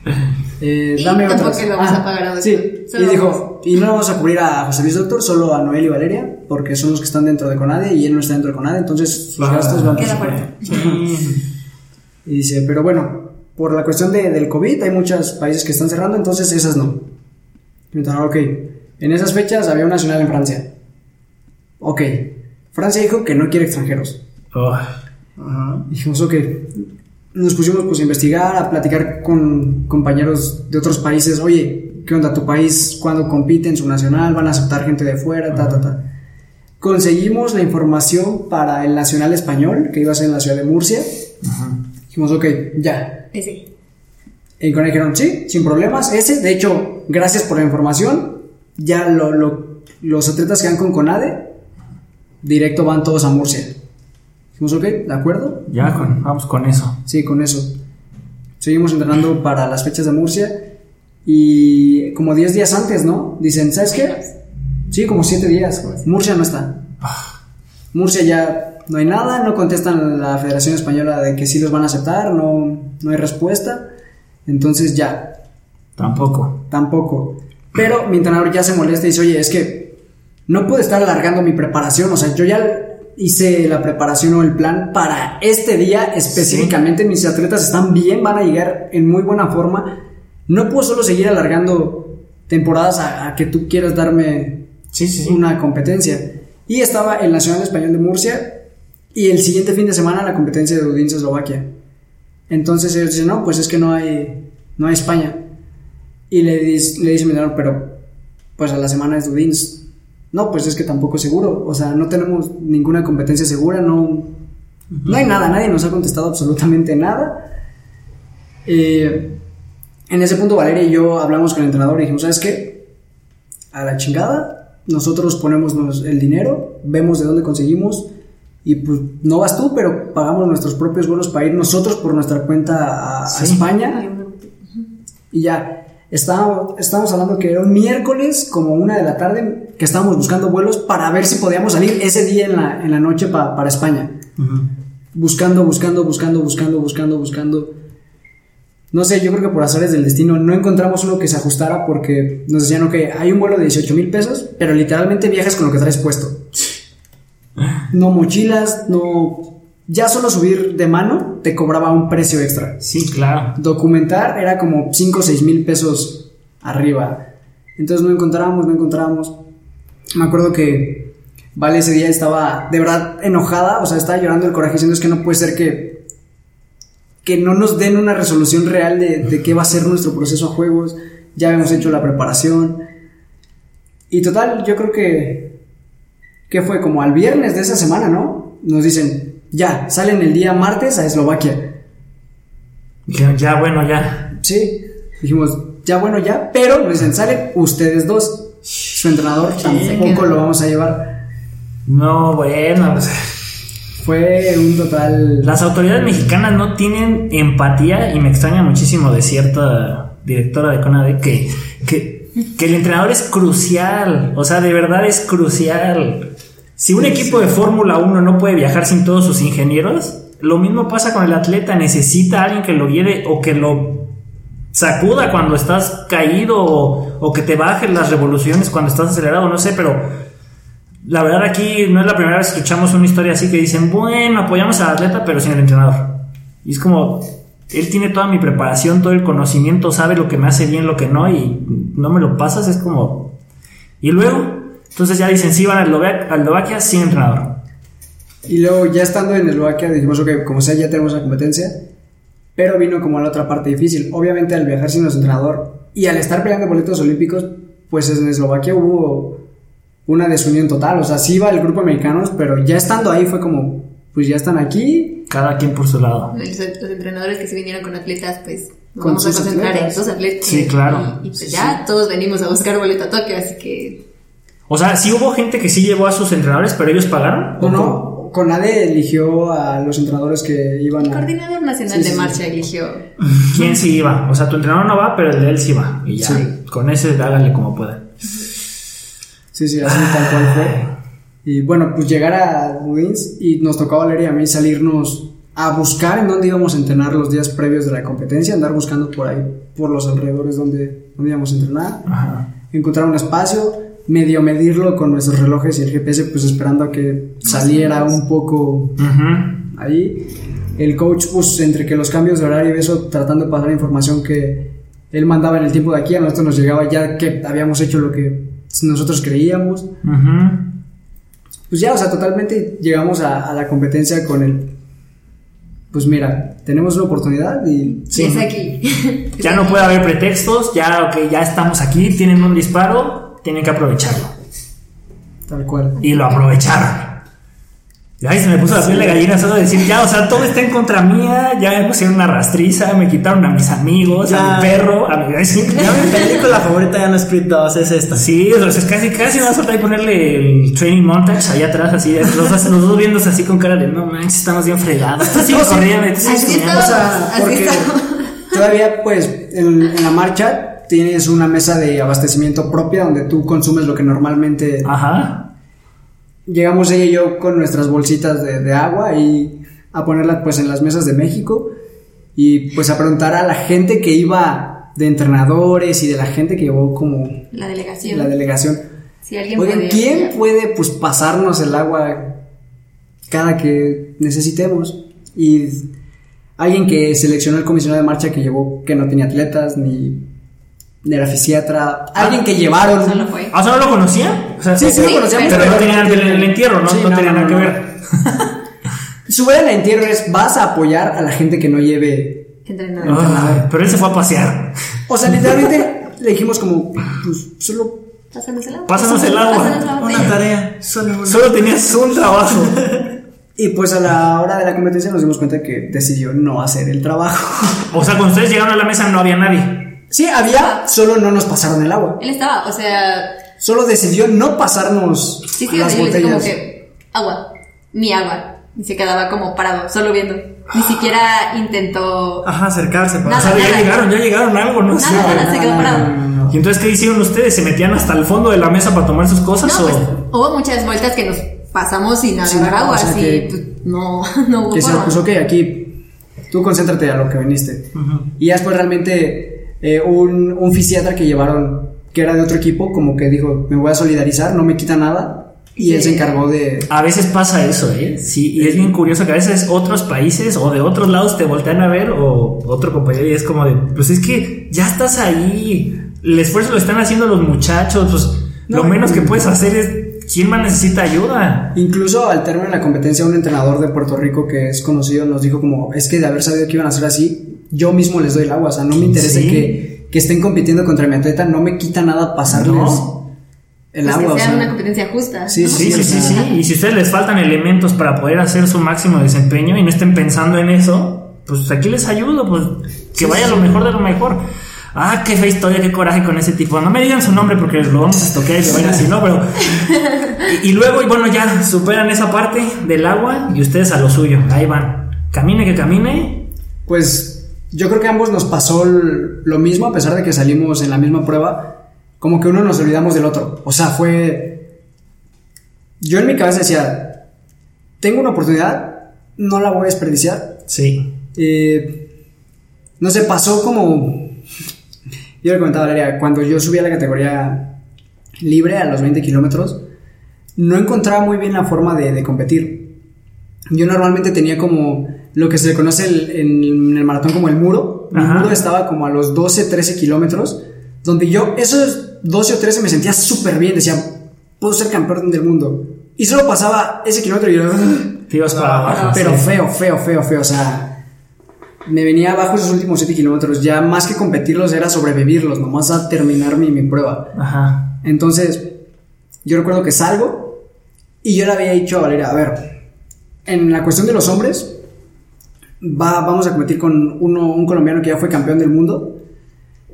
Eh, Y dame tampoco otras. lo vamos a pagar a Sí, y dijo, vamos- y no vamos a cubrir a José Luis Doctor, solo a Noel y Valeria, porque son los que están dentro de Conade y él no está dentro de Conade, entonces sus Ah, gastos van Queda por fuera. y dice, pero bueno, por la cuestión de- del COVID hay muchos países que están cerrando, entonces esas no. Y entonces, ok, en esas fechas había un nacional en Francia. Ok, Francia dijo que no quiere extranjeros. Oh. Dijimos, ok, nos pusimos pues a investigar, a platicar con compañeros de otros países, oye, ¿qué onda tu país cuando compite en su nacional? ¿Van a aceptar gente de fuera? Ta, ta, ta. Conseguimos la información para el nacional español, que iba a ser en la ciudad de Murcia. Dijimos, ok, ya. Ese. Y con él dijeron, sí, sin problemas, ese, de hecho, gracias por la información, ya lo- lo- los atletas que van con CONADE, directo van todos a Murcia. Dijimos, ok, ¿de acuerdo? ya con- vamos con eso. Sí, con eso. Seguimos entrenando para las fechas de Murcia y como 10 días antes, ¿no? Dicen, ¿sabes qué? Sí, como 7 días. Murcia no está. Murcia ya no hay nada, no contestan la Federación Española de que sí los van a aceptar, no, no hay respuesta. Entonces ya, Tampoco. tampoco. Pero mi entrenador ya se molesta y dice, oye, es que no puedo estar alargando mi preparación. O sea, yo ya hice la preparación o el plan para este día específicamente. Mis atletas están bien, van a llegar en muy buena forma. No puedo solo seguir alargando temporadas a, a que tú quieras darme Sí, sí, sí. una competencia. Y estaba el Nacional Español de Murcia y el siguiente fin de semana la competencia de Udinese Eslovaquia. Entonces ellos dicen, no, pues es que no hay, no hay España. Y le, dis- le dice pero pues a la semana es Udinese. No, pues es que tampoco es seguro. O sea, no tenemos ninguna competencia segura, no, no hay nada, nadie nos ha contestado absolutamente nada. Eh, en ese punto Valeria y yo hablamos con el entrenador y dijimos, ¿sabes qué? A la chingada, nosotros ponemos el dinero, vemos de dónde conseguimos y pues no vas tú, pero pagamos nuestros propios vuelos para ir nosotros por nuestra cuenta a, a Sí. España y ya. Estábamos, estábamos hablando que era un miércoles, como una de la tarde, que estábamos buscando vuelos para ver si podíamos salir ese día en la, en la noche pa- para España. Buscando, buscando, buscando, buscando, buscando, buscando. No sé, yo creo que por azares del destino no encontramos uno que se ajustara porque nos decían, ok, hay un vuelo de 18 mil pesos, pero literalmente viajas con lo que traes puesto. No mochilas, no... Ya solo subir de mano te cobraba un precio extra. Sí, claro. Documentar era como 5 o 6 mil pesos arriba. Entonces no encontrábamos, no encontrábamos. Me acuerdo que Vale ese día estaba de verdad enojada, o sea, estaba llorando el coraje diciendo es que no puede ser que que no nos den una resolución real de, de qué va a ser nuestro proceso a juegos. Ya hemos hecho la preparación. Y total, yo creo que que fue como al viernes de esa semana, ¿no? Nos dicen, ya, salen el día martes a Eslovaquia. Dijeron, ya, bueno, ya. Sí, dijimos, ya bueno, ya, pero nos dicen, salen ustedes dos. Su entrenador tampoco lo vamos a llevar. No, bueno. pues, Fue un total. Las autoridades mexicanas no tienen empatía y me extraña muchísimo de cierta directora de CONADE que, que, el entrenador es crucial. O sea, de verdad es crucial. Si un equipo de Fórmula 1 no puede viajar sin todos sus ingenieros, lo mismo pasa con el atleta. Necesita a alguien que lo guíe o que lo sacuda cuando estás caído o, o que te baje las revoluciones cuando estás acelerado, no sé, pero la verdad aquí no es la primera vez que escuchamos una historia así que dicen, bueno, apoyamos al atleta pero sin el entrenador. Y es como, él tiene toda mi preparación, todo el conocimiento, sabe lo que me hace bien, lo que no, y no me lo pasas, es como... Y luego, entonces ya dicen, sí, van a Eslovaquia, a sin entrenador. Y luego, ya estando en Eslovaquia, dijimos, ok, como sea, ya tenemos la competencia. Pero vino como la otra parte difícil. Obviamente, al viajar sin nuestro entrenador y al estar peleando boletos olímpicos, pues en Eslovaquia hubo una desunión total. O sea, sí iba el grupo de americanos, pero ya estando ahí fue como, pues ya están aquí. Cada quien por su lado. Los, los entrenadores que se vinieron con atletas, pues nos Con vamos a concentrar atletas. en dos atletas. Sí, claro. Y, y pues ya todos venimos a buscar boleto a Tokio, así que O sea, sí hubo gente que sí llevó a sus entrenadores, pero ellos pagaron. ¿O no? Conade eligió a los entrenadores que iban el a. coordinador nacional Sí, de sí. marcha eligió. ¿Quién sí iba? O sea, tu entrenador no va, pero el de él sí va. Y ya, Sí. con ese háganle como puedan. Sí, sí, así tal cual fue. Y bueno, pues llegar a Budins y nos tocaba a Valeria y a mí salirnos a buscar en dónde íbamos a entrenar los días previos de la competencia, andar buscando por ahí, por los alrededores donde, donde íbamos a entrenar, Ajá. encontrar un espacio, medio medirlo con nuestros relojes y el GPS, pues esperando a que saliera un poco Ujú. ahí. El coach, pues entre que los cambios de horario y eso, tratando de pasar información que él mandaba en el tiempo de aquí, a nosotros nos llegaba ya que habíamos hecho lo que nosotros creíamos. Pues ya, o sea, totalmente llegamos a, a la competencia con el. Pues mira, tenemos una oportunidad y. Sí, es aquí. Ya no puede haber pretextos, ya, ok, ya estamos aquí, tienen un disparo, tienen que aprovecharlo. Tal cual. Y lo aprovecharon. Y ahí se me puso la piel de gallina solo de decir, ya, o sea, todo está en contra mía, ya me pusieron una rastriza, me quitaron a mis amigos, a mi perro, a mi... Sí, Ya mi película favorita ya no es Creed 2, es esta. Sí, o sea, es casi, casi me va a ponerle el training montage ahí atrás, así, los, dos- los dos viéndose así con cara de, no manches, estamos bien fregados. Sigues corriendo, tú sigues Así corriendo". O sea, porque todavía, pues, en, en la marcha tienes una mesa de abastecimiento propia donde tú consumes lo que normalmente. Ajá. Llegamos ella y yo con nuestras bolsitas de, de agua y a ponerlas, pues, en las mesas de México y, pues, a preguntar a la gente que iba de entrenadores y de la gente que llevó como La delegación. la delegación. Si alguien Oigan, puede ¿quién puede pues pasarnos el agua cada que necesitemos? Y alguien que seleccionó el comisionado de marcha que llevó que no tenía atletas ni, ni era fisiatra, alguien que llevaron. Solo fue. Ah, o sea, ¿no lo conocía? O sea, Sí, sí, lo conocíamos, pero, pero no tenían el, el entierro, ¿no? Sí, no, no, tenía no, nada que ver. Su en la entierro es vas a apoyar a la gente que no lleve. Entrenador. Ay, pero él se fue a pasear. O sea, literalmente le dijimos como, pues solo Pásanos el agua. Pásanos el agua. Pásanos la Una tarea, solo una. Solo tenías un trabajo. Y pues a la hora de la competencia nos dimos cuenta que decidió no hacer el trabajo. O sea, cuando ustedes llegaron a la mesa no había nadie. Sí, había, solo no nos pasaron el agua. Él estaba, o sea, Solo decidió no pasarnos sí, sí, las así le dice como botellas. que agua, mi agua. Y se quedaba como parado, solo viendo. Ni siquiera intentó. Ajá, acercarse para O sea, Nada, ya llegaron, ya llegaron algo, no sé. Nada, nada, se quedó no, parado. ¿Y entonces qué hicieron ustedes? ¿Se metían hasta el fondo de la mesa para tomar sus cosas? No, o... pues hubo muchas vueltas que nos pasamos sin agarrar agua, agua, o sea así que- pues, no, no hubo Que se forma. puso, ok, aquí tú concéntrate a lo que viniste. Y ya después realmente eh, un, un fisiatra que llevaron, que era de otro equipo, como que dijo, me voy a solidarizar, no me quita nada. Y él Sí. se encargó de... A veces pasa eso, ¿eh? Sí, y es bien curioso que a veces otros países o de otros lados te voltean a ver o otro compañero y es como de, pues es que ya estás ahí, el esfuerzo lo están haciendo los muchachos, pues lo No, menos que puedes hacer es, ¿quién más necesita ayuda? Incluso al término de la competencia, un entrenador de Puerto Rico que es conocido nos dijo como, es que de haber sabido que iban a ser así, yo mismo les doy el agua, o sea, no me interesa Sí. que, que estén compitiendo contra mi atleta, no me quita nada pasarles No. el Pues agua. que o sea sea. una competencia justa. Sí, ¿no? Sí, sí, sí, sea- sí. Y si a ustedes les faltan elementos para poder hacer su máximo desempeño y no estén pensando en eso, pues aquí les ayudo, pues que vaya lo mejor de lo mejor. Ah, qué fea historia, qué coraje con ese tipo. No me digan su nombre porque lo vamos a estoquear y le vayan así, ¿no? Pero. Y, y luego, y bueno, ya superan esa parte del agua y ustedes a lo suyo. Ahí van. Camine que camine. Pues yo creo que a ambos nos pasó lo mismo, a pesar de que salimos en la misma prueba, como que uno nos olvidamos del otro. O sea, fue... Yo en mi cabeza decía, tengo una oportunidad, no la voy a desperdiciar. Sí. Eh, no sé, pasó como... Yo le comentaba a Valeria, cuando yo subí a la categoría libre a los 20 kilómetros, no encontraba muy bien la forma de, de competir. Yo normalmente tenía como lo que se le conoce el- en el maratón como el muro. Mi Ajá. muro estaba como a los 12, 13 kilómetros, donde yo esos 12 o 13 me sentía súper bien, decía, puedo ser campeón del mundo. Y solo pasaba ese kilómetro y yo... Te ibas para abajo. Pero sí. feo, feo, feo, feo. O sea, me venía abajo esos últimos 7 kilómetros. Ya más que competirlos era sobrevivirlos, nomás a terminar mi, mi prueba. Ajá. Entonces, yo recuerdo que salgo y yo le había dicho a Valeria, a ver, en la cuestión de los hombres, va, vamos a competir con uno, un colombiano que ya fue campeón del mundo.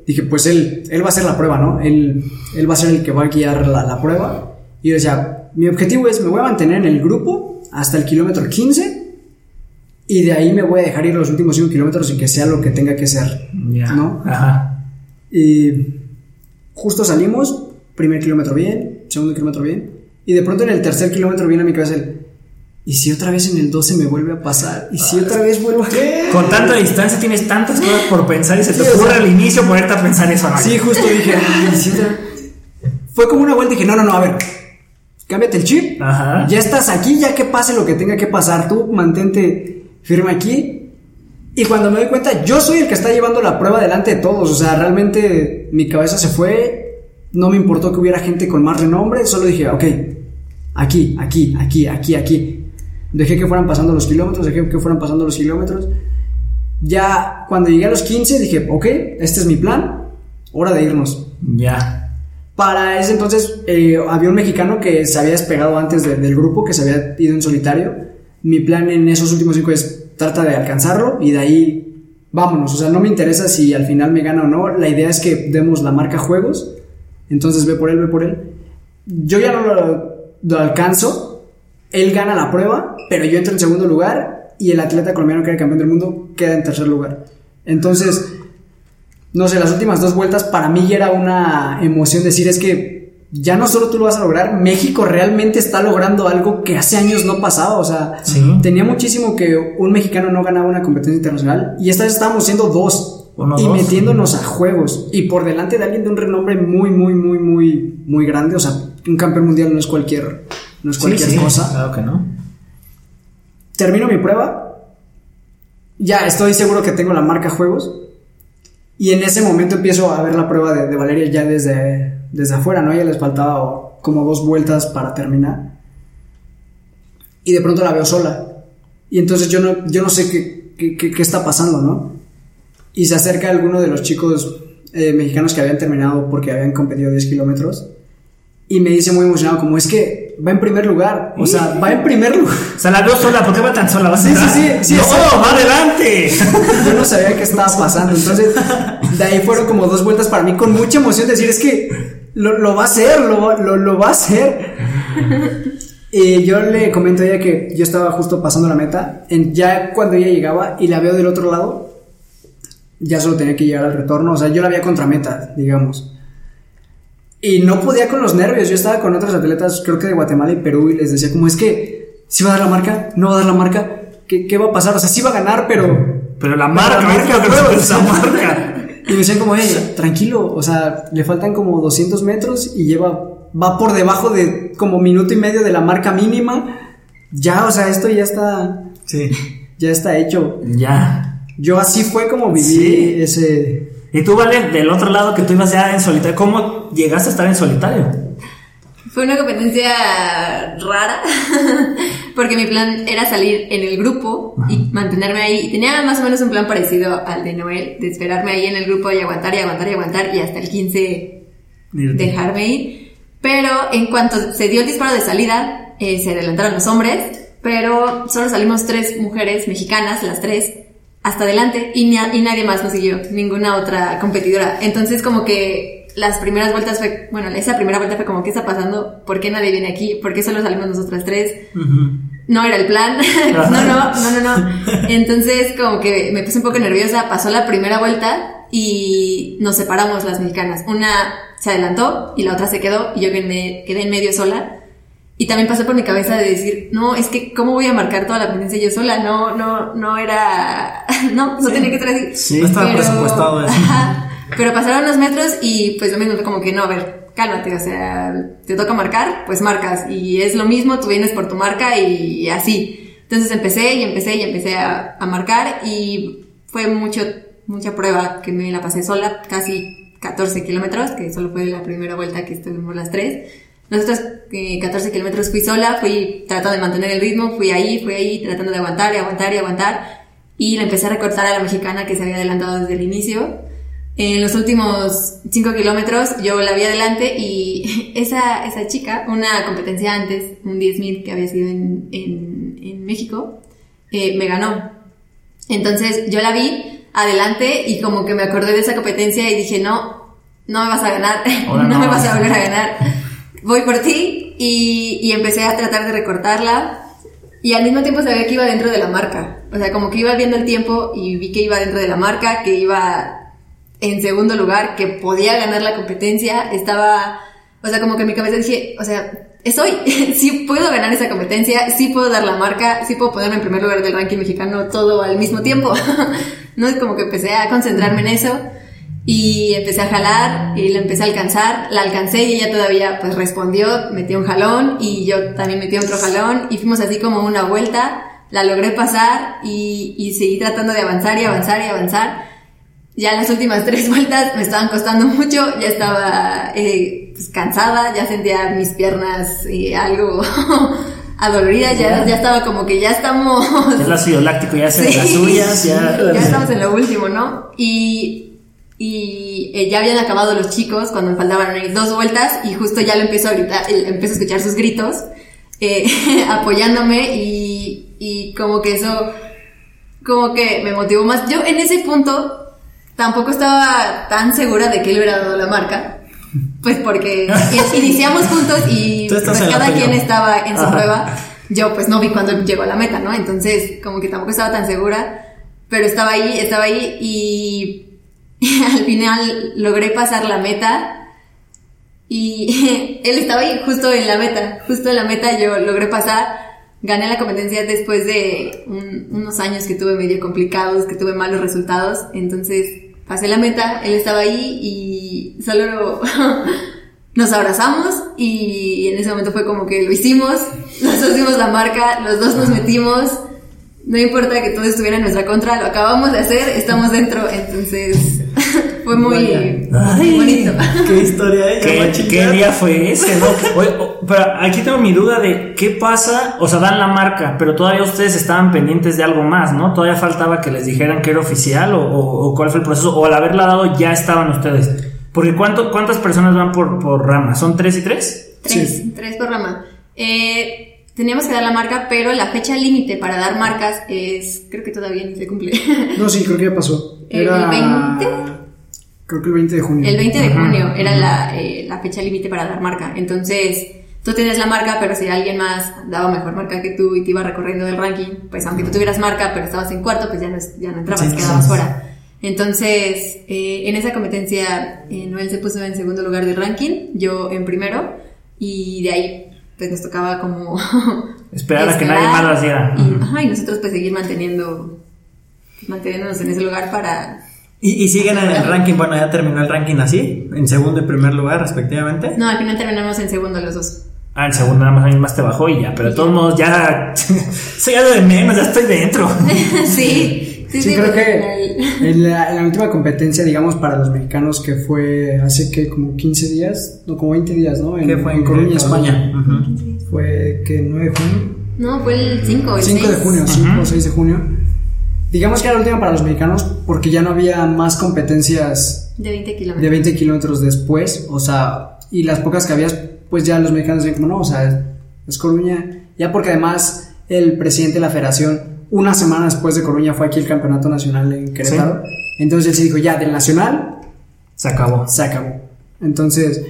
Dije, pues él, él va a hacer la prueba, ¿no? Él, él va a ser el que va a guiar la, la prueba. Y yo decía, mi objetivo es, me voy a mantener en el grupo hasta el kilómetro 15 y de ahí me voy a dejar ir los últimos 5 kilómetros sin que sea lo que tenga que ser. ¿no? Ajá. Y justo salimos, primer kilómetro bien, segundo kilómetro bien, Y de pronto en el tercer kilómetro viene a mi cabeza el, ¿y si otra vez en el 12 me vuelve a pasar? ¿Y si otra vez vuelvo a... Con tanta distancia tienes tantas cosas por pensar y se te Sí, o ocurre sea- al inicio ponerte a pensar eso. ¿no? Sí, justo dije, "Ay, ¿y si otra-?" Fue como una vuelta y dije, no, no, no, a ver, cámbiate el chip. Ajá. Ya estás aquí, ya que pase lo que tenga que pasar, tú mantente firme aquí. Y cuando me doy cuenta, yo soy el que está llevando la prueba delante de todos. O sea, realmente mi cabeza se fue. No me importó que hubiera gente con más renombre. Solo dije, ok, aquí, aquí, aquí, aquí, aquí. Dejé que fueran pasando los kilómetros, dejé que fueran pasando los kilómetros. Ya cuando llegué a los 15 dije, ok, este es mi plan, hora de irnos. Ya. Para ese entonces eh, había un mexicano que se había despegado antes de- del grupo, que se había ido en solitario. Mi plan en esos últimos cinco es trata de alcanzarlo y de ahí vámonos. O sea, no me interesa si al final me gana o no. La idea es que demos la marca juegos. Entonces ve por él, ve por él. Yo ya no lo, lo alcanzo. Él gana la prueba, pero yo entro en segundo lugar y el atleta colombiano que era campeón del mundo queda en tercer lugar. Entonces, no sé, las últimas dos vueltas para mí ya era una emoción decir es que ya no solo tú lo vas a lograr, México realmente está logrando algo que hace años no pasaba, o sea, Sí. tenía muchísimo que un mexicano no ganaba una competencia internacional y esta vez estábamos siendo dos Uno, y dos. metiéndonos a juegos y por delante de alguien de un renombre muy, muy, muy, muy, muy grande, o sea, un campeón mundial no es cualquier, no es cualquier Sí, sí, cosa Claro que no. termino mi prueba, ya estoy seguro que tengo la marca juegos y en ese momento empiezo a ver la prueba de, de Valeria ya desde, desde afuera, ¿no? Ya les faltaba como dos vueltas para terminar y de pronto la veo sola y entonces yo no, yo no sé qué, qué, qué- qué está pasando, ¿no? Y se acerca alguno de los chicos eh, mexicanos que habían terminado porque habían competido 10 kilómetros y me dice muy emocionado como es que va en primer lugar, o sea, va en primer lugar. O sea, la veo sola. ¿Por qué va tan sola? ¿Vas Sí, sí, sí, sí, ¡No, va adelante! Yo no sabía qué estaba pasando. Entonces, de ahí fueron como dos vueltas para mí con mucha emoción decir, es que lo, lo va a hacer, lo, lo, lo va a hacer. Y yo le comento a ella que yo estaba justo pasando la meta. En, ya cuando ella llegaba y la veo del otro lado, ya solo tenía que llegar al retorno. O sea, yo la veía contra meta, digamos. Y no podía con los nervios. Yo estaba con otros atletas, creo que de Guatemala y Perú, y les decía, como es que, si va a dar la marca? ¿No va a dar la marca? ¿Qué, qué va a pasar? O sea, sí va a ganar, pero Pero la marca, la marca, marca, esa marca. y me decían como, hey, tranquilo, o sea, le faltan como 200 metros y lleva, va por debajo de como minuto y medio de la marca mínima. Ya, o sea, esto ya está, Sí. ya está hecho. Ya. Yo así fue como viví Sí. ese... Y tú, Vale, del otro lado que tú ibas ya en solitario, ¿cómo llegaste a estar en solitario? Fue una competencia rara, porque mi plan era salir en el grupo y mantenerme ahí. Tenía más o menos un plan parecido al de Noel, de esperarme ahí en el grupo y aguantar y aguantar y aguantar y hasta el 15 dejarme ir. Pero en cuanto se dio el disparo de salida, eh, se adelantaron los hombres, pero solo salimos tres mujeres mexicanas, las tres, hasta adelante y, ni- y nadie más nos siguió, ninguna otra competidora. Entonces como que las primeras vueltas fue, bueno, esa primera vuelta fue como, ¿qué está pasando? ¿Por qué nadie viene aquí? ¿Por qué solo salimos nosotras tres? no era el plan. no, no, no, no, no. Entonces, como que me puse un poco nerviosa. Pasó la primera vuelta y nos separamos las mexicanas. Una se adelantó y la otra se quedó y yo quedé, quedé en medio sola. Y también pasó por mi cabeza de decir, no, es que, ¿cómo voy a marcar toda la competencia yo sola? No, no, no era, no, no tenía que así. Sí, no estaba presupuestado eso. Ajá. Pero pasaron los metros y pues lo mismo, como que no, a ver, cálmate, o sea, te toca marcar, pues marcas. Y es lo mismo, tú vienes por tu marca y, así. Entonces empecé y empecé y empecé a, a marcar y fue mucho, mucha prueba que me la pasé sola, casi 14 kilómetros, que solo fue la primera vuelta que estuvimos las tres. Nosotros eh, 14 kilómetros fui sola, fui tratando de mantener el ritmo, fui ahí, fui ahí tratando de aguantar y aguantar y aguantar. Y le empecé a recortar a la mexicana que se había adelantado desde el inicio. En los últimos 5 kilómetros yo la vi adelante y esa, esa chica, una competencia antes, un 10.000 que había sido en, en, en México, eh, me ganó. Entonces yo la vi adelante y como que me acordé de esa competencia y dije, no, no me vas a ganar, no, no. me vas a volver a ganar, voy por ti y, y empecé a tratar de recortarla y al mismo tiempo sabía que iba dentro de la marca, o sea, como que iba viendo el tiempo y vi que iba dentro de la marca, que iba en segundo lugar, que podía ganar la competencia, estaba O sea, como que en mi cabeza dije, o sea, es hoy. sí puedo ganar esa competencia, sí puedo dar la marca, sí puedo ponerme en primer lugar del ranking mexicano todo al mismo tiempo. no es como que empecé a concentrarme en eso y empecé a jalar y la empecé a alcanzar, la alcancé y ella todavía pues respondió, metió un jalón y yo también metí otro jalón y fuimos así como una vuelta, la logré pasar y, y seguí tratando de avanzar y avanzar y avanzar. Ya las últimas tres vueltas me estaban costando mucho, ya estaba eh, pues, cansada, ya sentía mis piernas eh, algo adoloridas, ya, ya estaba como que ya estamos... Es ácido láctico, ya se las suyas, ya... ya estamos en lo último, ¿no? Y y eh, ya habían acabado los chicos cuando me faltaban dos vueltas y justo ya lo empiezo a gritar, eh, empiezo a escuchar sus gritos eh, apoyándome y, y como que eso como que me motivó más. Yo en ese punto tampoco estaba tan segura de que él hubiera dado la marca. Pues porque iniciamos juntos y pues cada quien estaba en su prueba. Yo pues no vi cuando llegó a la meta, ¿no? Entonces como que tampoco estaba tan segura. Pero estaba ahí, estaba ahí y al final logré pasar la meta y él estaba ahí justo en la meta, justo en la meta yo logré pasar, gané la competencia después de unos años que tuve medio complicados, que tuve malos resultados, entonces pasé la meta, él estaba ahí y solo nos abrazamos y en ese momento fue como que lo hicimos, nos hicimos la marca, los dos nos metimos no importa que todo estuviera en nuestra contra, lo acabamos de hacer, estamos dentro, entonces fue muy, bonito. Qué historia ¿Qué, ¿Qué, día fue ese? No? pero aquí tengo mi duda de qué pasa, o sea, dan la marca, pero todavía ustedes estaban pendientes de algo más, ¿no? Todavía faltaba que les dijeran que era oficial o, cuál fue el proceso, o al haberla dado ya estaban ustedes. Porque ¿cuánto, ¿cuántas personas van por, por rama? ¿Son tres y tres? Tres, tres por rama. Eh, teníamos que dar la marca, pero la fecha límite para dar marcas es, creo que todavía ni se cumple. No, sí, creo que ya pasó. Era... ¿El 20? Creo que el 20 de junio. El 20 de junio era la, eh, la fecha límite para dar marca. Entonces, tú tenías la marca, pero si alguien más daba mejor marca que tú y te iba recorriendo del ranking, pues aunque tú tuvieras marca, pero estabas en cuarto, pues ya no, ya no entrabas, quedabas fuera. Entonces, eh, en esa competencia, eh, Noel se puso en segundo lugar del ranking, yo en primero, y de ahí pues nos tocaba como... Esperar a que nadie más las diera. Y, nosotros pues seguir manteniendo, manteniéndonos en ese lugar para... ¿Y, siguen en el ranking? Bueno, ya terminó el ranking así, en segundo y primer lugar respectivamente. No, al final terminamos en segundo los dos. Ah, en segundo nada más a mí más te bajó y ya, pero de todos modos ya soy algo de menos, ya estoy dentro. sí. Sí, creo que en la, última competencia, digamos, para los mexicanos que fue hace que como 15 días, no, como 20 días, ¿no? En, fue en Coruña, España. Fue que 9 de junio. No, fue el 5, el 5 de junio, 5 o 6 de junio. Digamos que era la última para los mexicanos porque ya no había más competencias de 20 kilómetros. De 20 kilómetros después, o sea, y las pocas que había, pues ya los mexicanos decían como no, o sea, es Coruña, ya porque además el presidente de la federación una semana después de Coruña fue aquí el campeonato nacional en Querétaro. Entonces él se dijo, ya, del nacional. Se acabó. Se acabó. Entonces,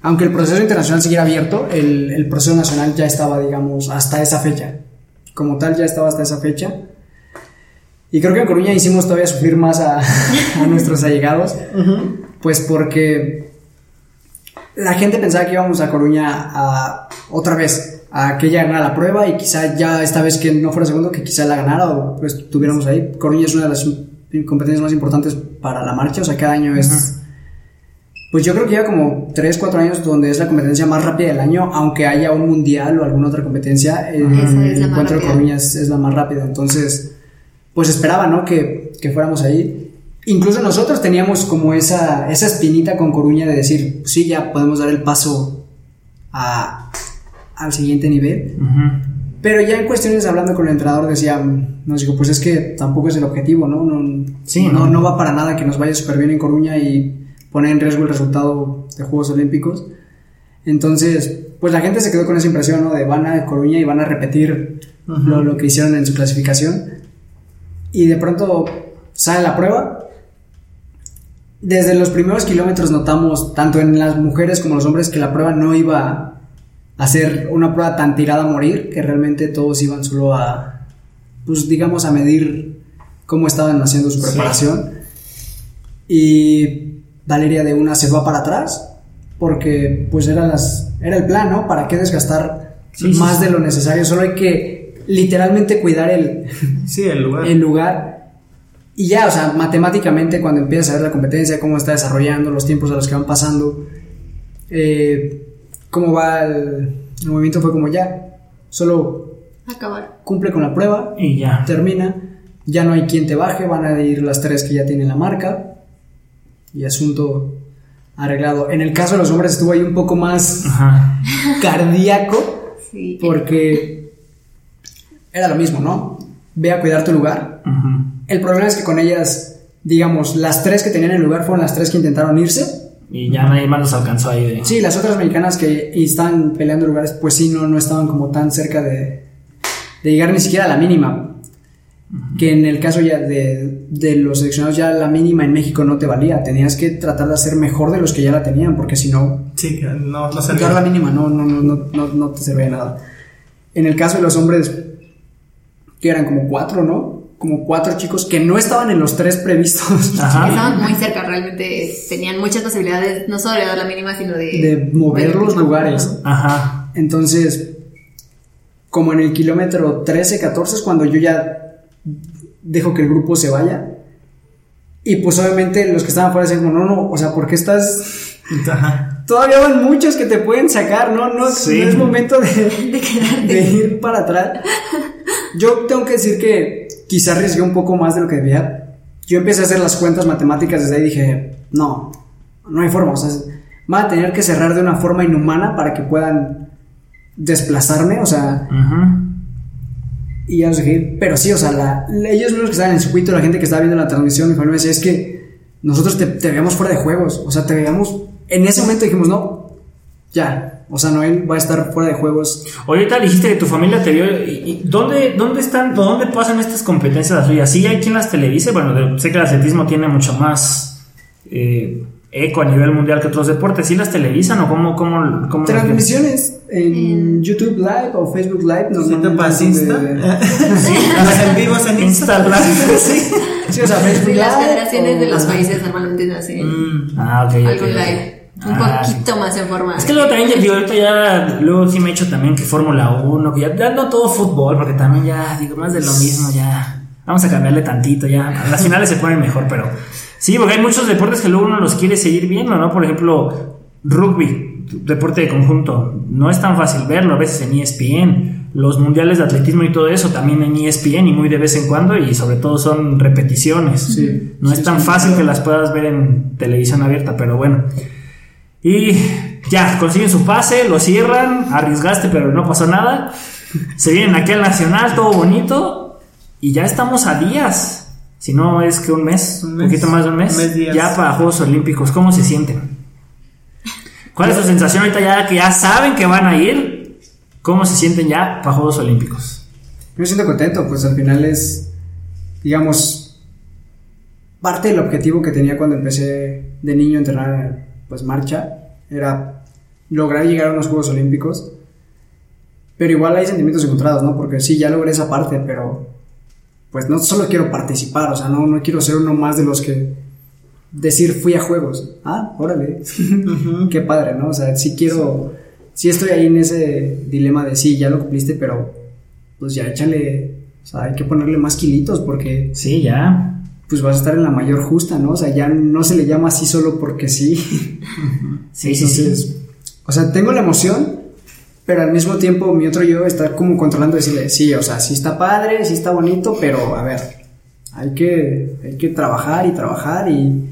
aunque el proceso internacional siguiera abierto, el, proceso nacional ya estaba, digamos, hasta esa fecha. Como tal, ya estaba hasta esa fecha. Y creo que en Coruña hicimos todavía sufrir más a, nuestros allegados. Pues porque la gente pensaba que íbamos a Coruña a, otra vez a que ella ganara la prueba y quizá ya esta vez que no fuera segundo, que quizá la ganara o pues tuviéramos ahí. Coruña es una de las competencias más importantes para la marcha, o sea, cada año es... Pues yo creo que lleva como 3, 4 años donde es la competencia más rápida del año, aunque haya un mundial o alguna otra competencia, el, encuentro de Coruña es, la más rápida. Entonces, pues esperaba, ¿no? Que, que fuéramos ahí. Incluso nosotros teníamos como esa, esa espinita con Coruña de decir, sí, ya podemos dar el paso a, al siguiente nivel. Pero ya en cuestiones hablando con el entrenador decía, nos dijo, pues es que tampoco es el objetivo, ¿no? No, sí, no, no va para nada que nos vaya súper bien en Coruña y pone en riesgo el resultado de Juegos Olímpicos. Entonces, pues la gente se quedó con esa impresión, ¿no? De van a Coruña y van a repetir lo, lo, que hicieron en su clasificación. Y de pronto sale la prueba. Desde los primeros kilómetros notamos, tanto en las mujeres como los hombres, que la prueba no iba hacer una prueba tan tirada a morir que realmente todos iban solo a, pues digamos, a medir cómo estaban haciendo su preparación. Y Valeria de una se va para atrás porque pues era, las, era el plan, ¿no? ¿Para qué desgastar Sí, más sí. de lo necesario? Solo hay que literalmente cuidar el, Sí, el lugar. el lugar. Y ya, o sea, matemáticamente cuando empiezas a ver la competencia, cómo está desarrollando, los tiempos a los que van pasando, eh, cómo va el, el movimiento, fue como ya, solo Acabar. cumple con la prueba, Y ya. termina, ya no hay quien te baje, van a ir las tres que ya tienen la marca y asunto arreglado. En el caso de los hombres estuvo ahí un poco más Ajá. cardíaco Sí. porque era lo mismo, ¿no? Ve a cuidar tu lugar. El problema es que con ellas, digamos, las tres que tenían el lugar fueron las tres que intentaron irse. Y ya nadie más los alcanzó ahí de. Sí, las otras mexicanas que están peleando lugares, pues sí, no, no estaban como tan cerca de, de llegar ni siquiera a la mínima. Que en el caso ya de, de los seleccionados, ya la mínima en México no te valía. Tenías que tratar de hacer mejor de los que ya la tenían, porque si no, Sí, no, no se Sacar la mínima no, no, no, no, no, no te servía de nada. En el caso de los hombres, que eran como cuatro, ¿no? Como cuatro chicos que no estaban en los tres previstos Ajá. Estaban muy cerca, realmente tenían muchas posibilidades, no solo de dar la mínima, sino de... de mover los lugares. Ajá. Entonces, como en el kilómetro 13, 14 es cuando yo ya dejo que el grupo se vaya. Y pues obviamente los que estaban fuera decían como, no, no, o sea, ¿por qué estás...? Ajá. Todavía van muchos que te pueden sacar, ¿no? No, Sí. no es momento de, de ir para atrás. Yo tengo que decir que quizá arriesgué un poco más de lo que debía. Yo empecé a hacer las cuentas matemáticas desde ahí y dije, no, no hay forma. O sea, van a tener que cerrar de una forma inhumana para que puedan desplazarme, o sea, y ya los dejé ir. Pero sí, o sea, la- ellos mismos que estaban en el circuito, la gente que estaba viendo la transmisión, mi familia me decía, es que nosotros te, te veíamos fuera de juegos. O sea, te veíamos. En ese momento dijimos, no, ya. O sea, Noel va a estar fuera de juegos. Ahorita dijiste que tu familia te vio. ¿y, y dónde, ¿Dónde están, dónde pasan estas competencias las suyas? ¿Sí hay quien las televise? Bueno, de- sé que el atletismo tiene mucho más eh, eco a nivel mundial que otros deportes. ¿Sí las televisan o cómo? cómo, cómo Transmisiones en YouTube Live o Facebook Live. ¿Sí te normalmente pasa Insta? de- Los en vivos en Insta. Instagram? sí. Sí, o sea, Facebook Sí, las Live federaciones de o- los Ajá. países normalmente hacen Mm. Ah, ok. ok, algún ok. live. Un Ah, sí. poquito más en forma. Es que luego también, digo, ahorita ya, luego sí me he hecho también que Fórmula 1, que ya, ya no todo fútbol, porque también ya, digo, más de lo mismo, ya. Vamos a cambiarle tantito, ya. Las finales se ponen mejor, pero. Sí, porque hay muchos deportes que luego uno los quiere seguir viendo, ¿no? Por ejemplo, rugby, deporte de conjunto. No es tan fácil verlo a veces en ESPN. Los mundiales de atletismo y todo eso también en ESPN y muy de vez en cuando, y sobre todo son repeticiones. Sí. No Sí, es tan sí, fácil que las puedas ver en televisión abierta, pero bueno. Y ya, consiguen su pase, lo cierran, arriesgaste, pero no pasó nada. Se vienen aquí al Nacional, todo bonito, y ya estamos a días. Si no es que un mes, Un mes. poquito más de un mes, Un mes, días. ya para Juegos Olímpicos. ¿Cómo se sienten? ¿Cuál es su sensación ahorita ya que ya saben que van a ir? ¿Cómo se sienten ya para Juegos Olímpicos? Yo me siento contento, pues al final es, digamos, parte del objetivo que tenía cuando empecé de niño a entrenar, pues marcha, era lograr llegar a unos Juegos Olímpicos. Pero igual hay sentimientos encontrados, ¿no? Porque sí, ya logré esa parte, pero pues no solo quiero participar, o sea, no, no quiero ser uno más de los que decir fui a juegos. Ah, órale. Qué padre, ¿no? O sea, sí quiero, sí estoy ahí en ese dilema de sí, ya lo cumpliste, pero pues ya échale, o sea, hay que ponerle más kilitos porque Sí, ya. Pues vas a estar en la mayor justa, ¿no? O sea, ya no se le llama así solo porque sí. Sí, sí, sí. O sea, tengo la emoción, pero al mismo tiempo mi otro yo está como controlando decirle, sí, o sea, sí está padre, sí está bonito, pero a ver, hay que, hay que trabajar y trabajar y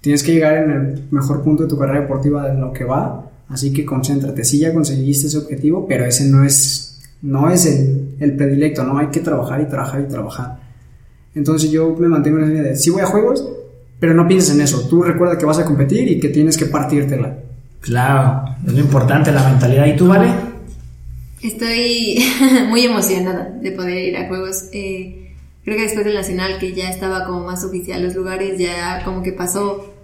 tienes que llegar en el mejor punto de tu carrera deportiva de lo que va, así que concéntrate, sí ya conseguiste ese objetivo, pero ese no es, no es el, el predilecto, ¿no? Hay que trabajar y trabajar y trabajar. Entonces yo me mantengo en la línea de, sí voy a juegos, pero no pienses en eso, tú recuerda que vas a competir y que tienes que partírtela. Claro, es lo importante la mentalidad. ¿Y tú, vale? Estoy muy emocionada de poder ir a juegos. Eh, creo que después del Nacional, que ya estaba como más oficial los lugares, ya como que pasó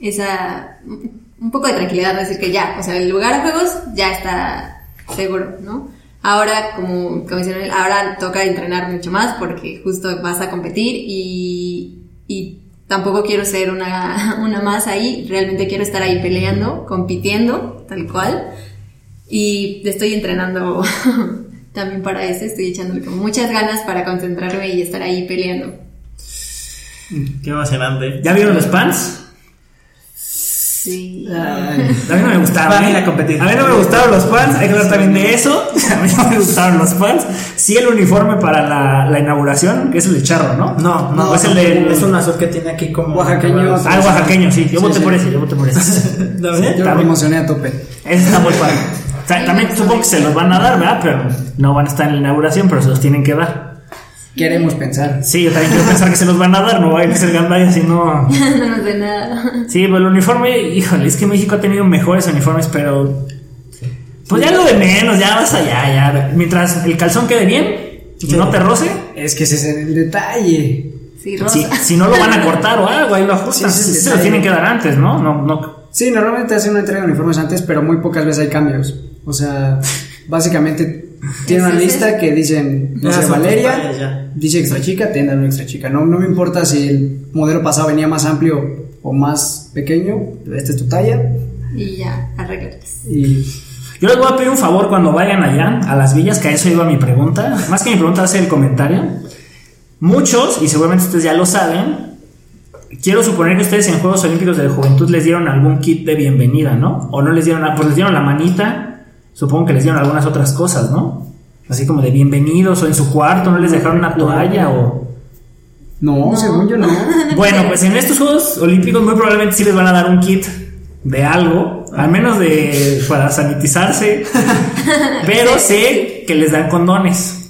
esa. un poco de tranquilidad, decir que ya, o sea, el lugar a juegos ya está seguro, ¿no? Ahora, como, como mencioné, ahora toca entrenar mucho más porque justo vas a competir y, y tampoco quiero ser una, una más ahí, realmente quiero estar ahí peleando, compitiendo, tal cual. Y estoy entrenando también para eso, estoy echándole muchas ganas para concentrarme y estar ahí peleando. Qué emocionante. ¿Ya vieron los pants? Sí. A mí no me gustaron. Van a ¿eh? ir a competir. A mí no me gustaron los fans. Hay que hablar también de eso. A mí no me gustaron los fans. Sí, el uniforme para la, la inauguración, que es el de charro, ¿no? No, no, No, es el de. Es un azul que tiene aquí como. Oaxaqueño. Ah, oaxaqueño, sí. Yo Sí, voté sí. por ese. Yo voté por ese. ¿Lo ves? Yo me emocioné a tope. Ese está muy padre. O sea, también supongo que se los van a dar, ¿verdad? Pero no van a estar en la inauguración, pero se los tienen que dar. Queremos pensar. Sí, yo también quiero pensar que se los van a dar, no vayan a ser gandallas si no. no nos de nada. Sí, pero el uniforme, híjole, es que México ha tenido mejores uniformes, pero. Pues ya lo de menos, ya vas allá, ya. Mientras el calzón quede bien y no te roce, Es que ese es el detalle. Sí, rosa. si, si no lo van a cortar o algo, ahí lo ajustan. Sí, el se lo tienen que dar antes, ¿no? No, no. Sí, normalmente hacen una entrega de uniformes antes, pero muy pocas veces hay cambios. O sea, básicamente tiene una lista que dicen, no sé, Valeria, dice extra chica, te dan una extra chica. No, no me importa si el modelo pasado venía más amplio o más pequeño, esta es tu talla. Y ya, arreglas. Y Yo les voy a pedir un favor cuando vayan allá a las villas, que a eso iba mi pregunta. Más que mi pregunta, va a ser el comentario. Muchos, y seguramente ustedes ya lo saben, quiero suponer que ustedes en Juegos Olímpicos de la Juventud les dieron algún kit de bienvenida, ¿no? O no les dieron, pues les dieron la manita, supongo que les dieron algunas otras cosas, ¿no? Así como de bienvenidos o en su cuarto, no les dejaron una toalla o... no, según yo no. Bueno, pues en estos Juegos Olímpicos muy probablemente sí les van a dar un kit de algo, al menos de para sanitizarse, pero sé que les dan condones.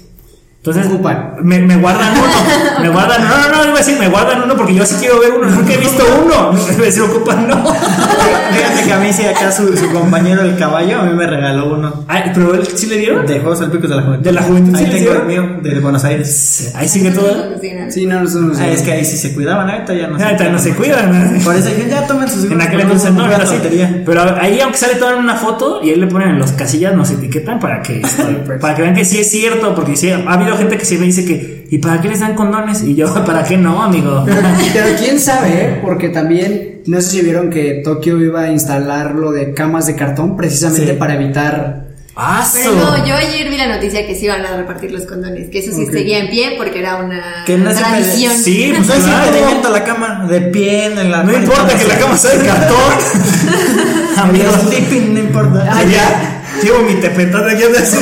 Entonces, Ocupan. me, me guardan uno, me guardan, no, no, no, iba a decir, me guardan uno porque yo sí quiero ver uno, nunca he visto uno, iba a decir, ocupan, no. Fíjate que a mí sí, acá su, su compañero el caballo, a mí me regaló uno. Ay, pero él sí le dieron. De Juegos Olímpicos de la Juventud. ¿De la Juventud Ahí sí tengo el mío, de Buenos Aires. Ahí sigue todo. No. Sí, no, nosotros no Ah, es que ahí sí se cuidaban, ahorita ya no Ahorita no se cuidan. Por eso ya tomen sus En aquel entonces no, así. tontería. Pero ahí, aunque sale toda una foto y ahí le ponen en los casillas, nos etiquetan para que, este, para que vean que sí es cierto. Porque sí, ha habido gente que sí me dice que, ¿y para qué les dan condones? Y yo, ¿para qué no, amigo? Pero, pero quién sabe, ¿eh? porque también, no sé si vieron que Tokio iba a instalar lo de camas de cartón precisamente Sí. para evitar... ¡Ah, Pero no, yo ayer vi la noticia que sí iban a repartir los condones, que eso sí Ok. seguía en pie porque era una Que no tradición. impede- Sí, pues No es claro. impedimento la cama, de pie en la No importa que la cama sea de cartón. Amigo, Amigos, no importa. ah, ya. Llevo mi tepetada aquí atrás.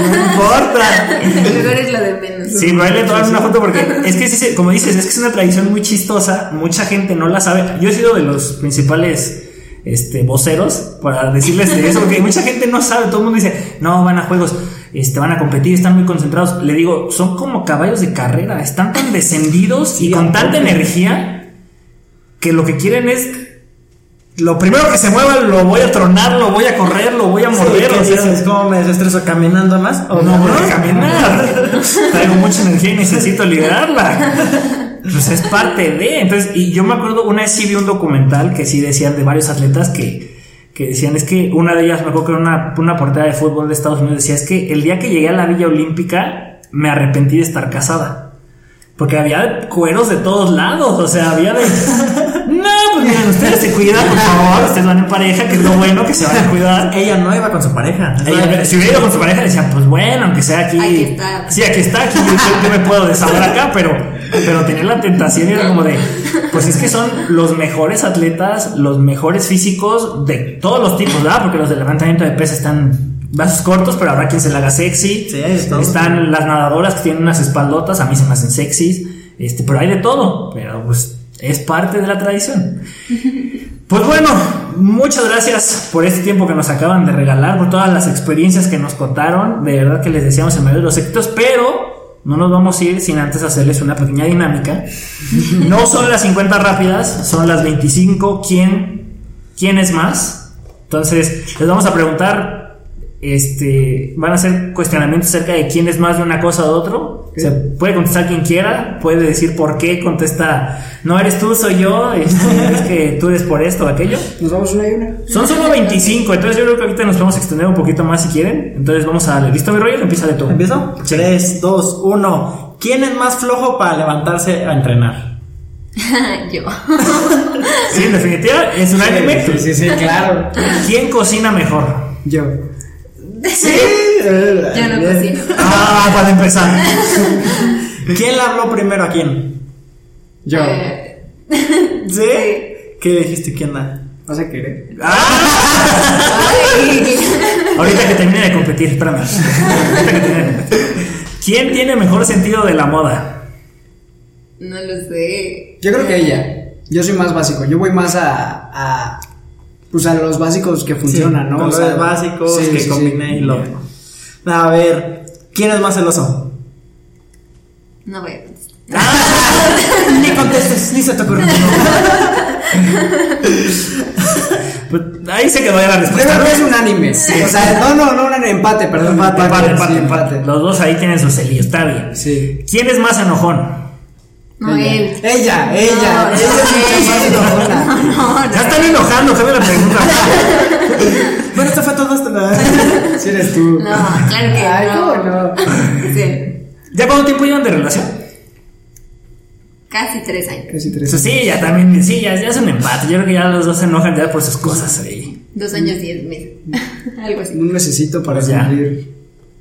No importa. Mejor es lo de menos. Sí, pero ahí le toman una foto porque es que, sí como dices, es que es una tradición muy chistosa. Mucha gente no la sabe. Yo he sido de los principales este, voceros para decirles de eso, porque mucha gente no sabe. Todo el mundo dice, no, van a juegos, este, van a competir, están muy concentrados. Le digo, son como caballos de carrera, están tan descendidos y con tanta energía que lo que quieren es. Lo primero que se mueva lo voy a tronar, lo voy a correr, lo voy a Sí, morder. ¿qué o sea? ¿Cómo me desestreso caminando más? ¿O no voy a caminar. Traigo mucha energía y necesito liberarla. Pues es parte de. Entonces, y yo me acuerdo, una vez sí vi un documental que sí decían de varios atletas que, que decían, es que una de ellas, me acuerdo que era una, una portera de fútbol de Estados Unidos, decía, es que el día que llegué a la Villa Olímpica me arrepentí de estar casada. Porque había cueros de todos lados, o sea, había de... Pues miren, ustedes se cuidan, por favor, ustedes van en pareja, que es lo bueno, que se van a cuidar. Ella no iba con su pareja. Ella, si hubiera ido con su pareja, decía, pues bueno, aunque sea aquí. Aquí está. Sí, aquí está, aquí yo, yo me puedo desahogar acá, pero, pero tenía la tentación y era como de, pues es que son los mejores atletas, los mejores físicos de todos los tipos, ¿verdad? Porque los de levantamiento de peso están brazos cortos, pero habrá quien se la haga sexy. Sí. Están las nadadoras que tienen unas espaldotas, a mí se me hacen sexys. Este, pero hay de todo, pero pues es parte de la tradición. Pues bueno, muchas gracias por este tiempo que nos acaban de regalar, por todas las experiencias que nos contaron. De verdad que les deseamos el mayor de los éxitos, pero no nos vamos a ir sin antes hacerles una pequeña dinámica. No son las 50 rápidas, son las 25. ¿Quién, quién es más? Entonces, les vamos a preguntar. Este, van a hacer cuestionamientos acerca de quién es más de una cosa o de otro. Se puede contestar quien quiera, puede decir por qué, contesta, no eres tú, soy yo, este, es que tú eres por esto o aquello. Nos vamos una y una. Son solo 25, entonces yo creo que ahorita nos podemos extender un poquito más si quieren. Entonces vamos a darle. ¿Listo, mi rollo? Empieza de tú. ¿Empiezo? 3, 2, 1. ¿Quién es más flojo para levantarse a entrenar? Yo. Sí, en definitiva, es un anime. Sí, sí, sí, claro. ¿Quién cocina mejor? Yo. Yo no cocino. Ah, para empezar. ¿Quién le habló primero a quién? Yo. Eh, ¿Sí? ¿Qué dijiste? ¿Quién la? ¿Vas a querer? Ah, ahorita que termine de competir, espérame. Ahorita que termine. ¿Quién tiene mejor sentido de la moda? no lo sé. Yo creo que ella. Yo soy más básico. Yo voy más a. a pues a los básicos que funcionan, ¿no? O sea, básicos sí, que sí, sí. combiné y lo. A ver, ¿quién es más celoso? No voy a contestar. ni contestes, ni se te ocurre. Pues, ahí se quedó ya la respuesta. creo que es un anime. O sea, no, no, no un anime, empate, perdón. Empate, Empate, empate, sí, empate. Los dos ahí tienen su celillo, está bien. Sí. ¿Quién es más enojón? No, él. Ella, ella, No, ella enojona. No, no. Ya están enojando, cambia la pregunta. bueno, esto fue todo hasta la. Si eres tú. No, claro que Ay, no. ¿cómo no? Sí. ¿Ya cuánto tiempo llevan de relación? Casi tres años. Casi tres. Pues sí, ya también, sí, ya, ya es un empate. Yo creo que ya los dos se enojan ya por sus cosas ahí. Dos años, diez meses. Algo así. Un necesito para Pues ya. cumplir.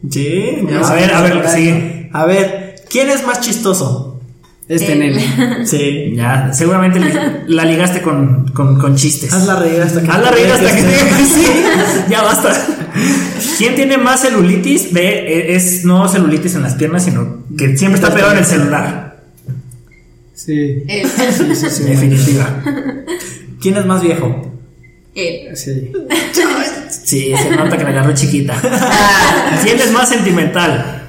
Sí, A ver, a ver, sí. A ver, ¿quién es más chistoso? Este Él. nene. Sí. Ya, seguramente li- la ligaste con, con, con chistes. Haz la reír hasta que. Haz la reír hasta que te- te sí, ya basta. ¿Quién tiene más celulitis? De, eh, es no celulitis en las piernas, sino que siempre está pegado en el celular. Sí. Él. Sí, sí, sí. En definitiva. ¿Quién es más viejo? Él. Sí. Sí, se nota que la agarró chiquita. ¿Quién es más sentimental?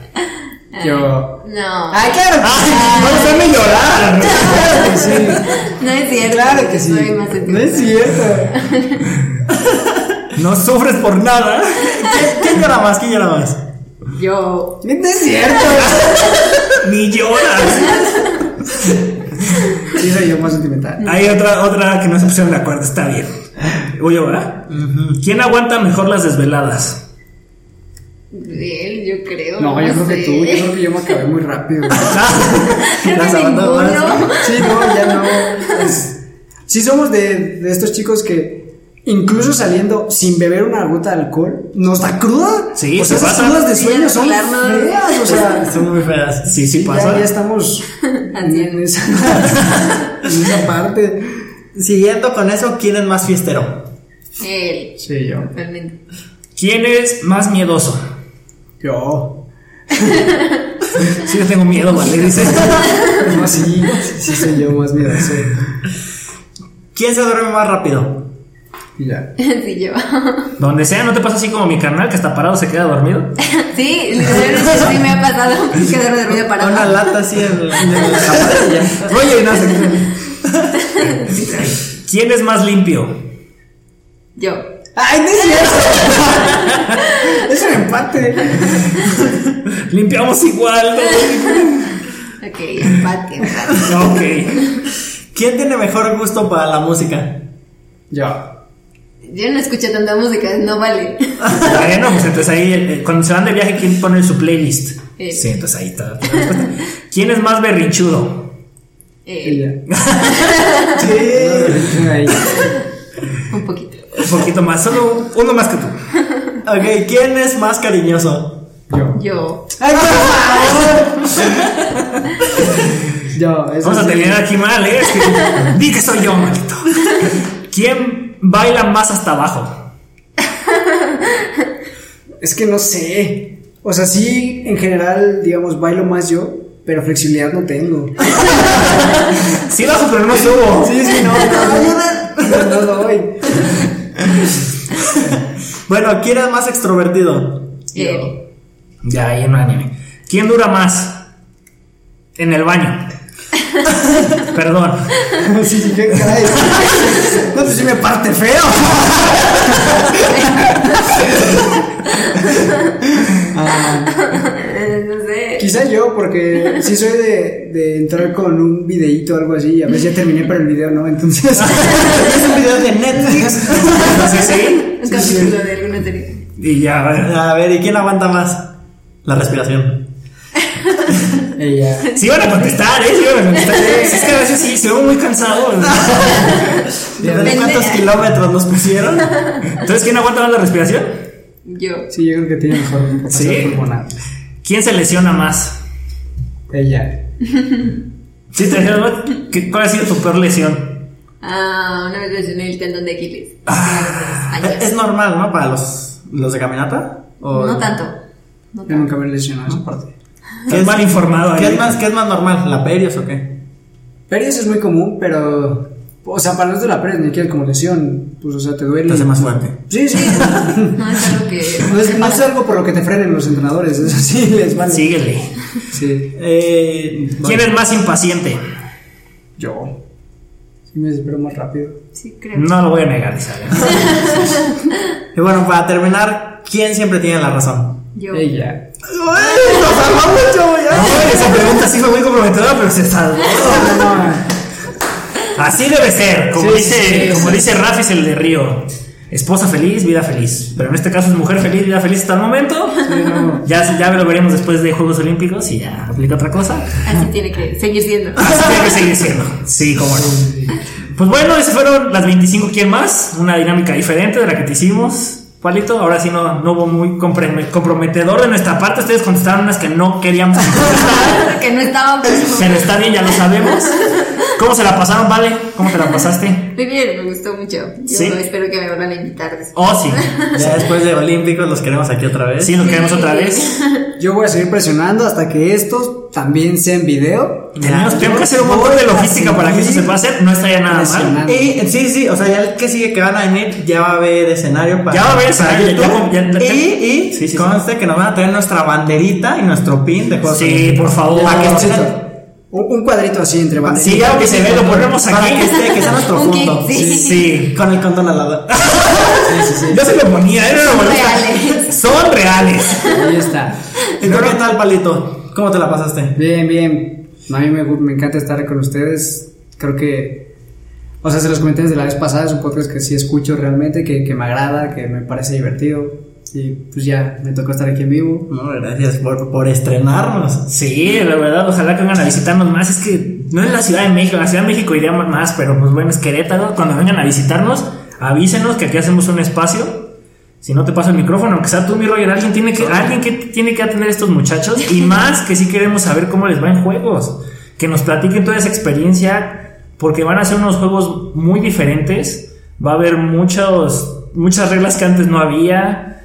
Yo. No. ¡Ay, claro! que sí! ¡Ay, no hacerme llorar! ¡Claro que sí! No es cierto. ¡Claro que sí! No es cierto. No sufres por nada. ¿Quién, quién llora más? ¿Quién llora más? Yo. No es cierto. Ni lloras. Sí, soy yo más sentimental. Hay otra, otra que no se pusieron de acuerdo, está bien. Voy yo, ¿verdad? ¿Quién aguanta mejor las desveladas? Él, yo creo. No, yo creo que tú. Yo creo que yo me acabé muy rápido. Creo Las que. Sí, no, ya no. Pues, sí somos de, de estos chicos que incluso saliendo sin beber una gota de alcohol, nos da cruda. Sí, o sea, esas pasa. crudas de sueño son feas, o sea, Son muy feas. Sí, sí ya, pasa. ya estamos en esa, en esa parte. Siguiendo con eso, ¿quién es más fiestero? Él. Sí, yo. Totalmente. ¿Quién es más miedoso? Yo. Sí, yo tengo miedo, ¿vale? Dice. No, sí, sí soy yo más miedoso. ¿Quién se duerme más rápido? Y ya. Sí, yo. Donde sea, ¿no te pasa así como mi carnal que está parado se queda dormido? Sí, literalmente sí me ha pasado quedarme dormido parado. Una lata así en, en la pared Oye, no ¿Quién es más limpio? Yo. ¡Ay, no es cierto! es un empate. Limpiamos igual. Ok, empate, empate. ¿no? Ok. ¿Quién tiene mejor gusto para la música? Yo. Yo no escucho tanta música, no vale. Bueno, pues entonces ahí, eh, cuando se van de viaje, ¿quién pone su playlist? Él. Sí, entonces ahí está. ¿Quién es más berrinchudo? Él. Ella. Sí. Un poquito. Un poquito más, solo uno más que tú. Ok, ¿quién es más cariñoso? Yo. Yo. ¡Ay, por favor! Yo, eso Vamos a sí. terminar aquí mal, ¿eh? Es que, di que soy yo, maldito. ¿Quién baila más hasta abajo? Es que no sé. O sea, sí, en general, digamos, bailo más yo, pero flexibilidad no tengo. Sí bajo, pero no subo. Sí, sí, no, no, no, no doy. Bueno, ¿quién es más extrovertido? Él. Ya, ahí en anime. ¿Quién dura más? En el baño. Perdón. Sí, sí, qué caray. No, pues sí me parte feo. Eh, No sé. Quizá yo, porque sí soy de, de entrar con un videíto o algo así, y a veces ya terminé para el video, ¿no? Entonces, es un video de Netflix. Entonces sí. Un capítulo de alguna serie. Y ya, a ver. A ver, ¿y quién aguanta más? La respiración. Ella. Sí iban a contestar, ¿eh? Sí iban a contestar. Es que a veces sí, se ve muy cansado. ¿De cuántos kilómetros nos pusieron? Entonces, ¿quién aguanta más la respiración? Yo. Sí, yo creo que tiene mejor Sí. pulmonar. ¿Quién se lesiona más? Ella. ¿Sí te lesionas más? ¿Qué- ¿Cuál ha sido tu peor lesión? Ah, una vez lesioné el tendón de Aquiles. Ah. Es normal, ¿no? Para los, los de caminata. ¿O- No tanto. No Yo tanto. nunca me he lesionado esa parte. Estás mal informado ahí. ¿Qué es, más, ¿Qué es más normal? ¿La perios o qué? Perios es muy común, pero. O sea, para nosotros la perios ni siquiera como lesión. Pues, o sea, te duele. Te hace más fuerte. Sí, sí. No es algo que. No es, no es algo por lo que te frenen los entrenadores. Eso sí, les vale. Síguele. Sí. Eh, ¿Quién es más impaciente? Yo. Sí, me desespero más rápido. Sí, creo. No lo voy a negar, Isabel. Y bueno, para terminar, ¿quién siempre tiene la razón? Yo. Ella. ¡Uy! ¡Nos salvamos, chavo! ya! No, esa pregunta sí fue muy comprometedora, pero se salvó. No, no, Así debe ser, como Sí, dice, sí, como dice Rafis el de Río. Esposa feliz, vida feliz. Pero en este caso es mujer feliz, vida feliz hasta el momento. Ya, ya lo veremos después de Juegos Olímpicos y ya aplica otra cosa. Así tiene que seguir siendo. Así tiene que seguir siendo. Sí, como no. Pues bueno, esas fueron las 25 ¿Quién más? Una dinámica diferente de la que te hicimos. Palito, ahora sí no, no hubo muy comprometedor de nuestra parte. Ustedes contestaron unas que no queríamos contestar. que no estaban. Pero está bien, ya lo sabemos. ¿Cómo se la pasaron, Vale? ¿Cómo te la pasaste? Muy bien, me gustó mucho. Yo Sí. espero que me vuelvan a invitar después. Oh, sí. Ya después de Olímpicos los queremos aquí otra vez. Sí, lo queremos otra vez. Yo voy a seguir presionando hasta que estos también sean video. Tenemos, tenemos que hacer un montón de logística para que eso se pueda hacer. No estaría nada mal. Y sí, sí, o sea, ya el que sigue que van a venir ya va a haber escenario para. Ya va a haber escenario, ya- YouTube. ya- ya- y y Sí, sí, sí. conste que nos van a traer nuestra banderita y nuestro pin de juegos. Sí, por favor. Para que Sí, esté- Un, un cuadrito así entre banderas. Sí, ya lo que se ve, lo ponemos Para aquí. que esté, que sea nuestro fondo. sí. Sí. Con el condón al lado. Yo se lo ponía, era Son reales. Son reales. Ahí está. ¿Y tú qué tal, Palito? ¿Cómo te la pasaste? Bien, bien. A mí me, me encanta estar con ustedes. Creo que. O sea, se los comenté desde la vez pasada. Es un podcast que sí escucho realmente, que, que me agrada, que me parece divertido. Y pues ya, me tocó estar aquí en vivo. No, gracias por, por estrenarnos. Sí, la verdad, ojalá que vengan a visitarnos más. Es que no es la Ciudad de México, la Ciudad de México iríamos más, pero pues bueno, es Querétaro. Cuando vengan a visitarnos, avísenos que aquí hacemos un espacio. Si no te paso el micrófono, aunque sea tú, mi Roger, alguien tiene que, alguien que tiene que atender a estos muchachos. Y más que sí queremos saber cómo les va en juegos. Que nos platiquen toda esa experiencia, porque van a ser unos juegos muy diferentes. Va a haber muchos, muchas reglas que antes no había.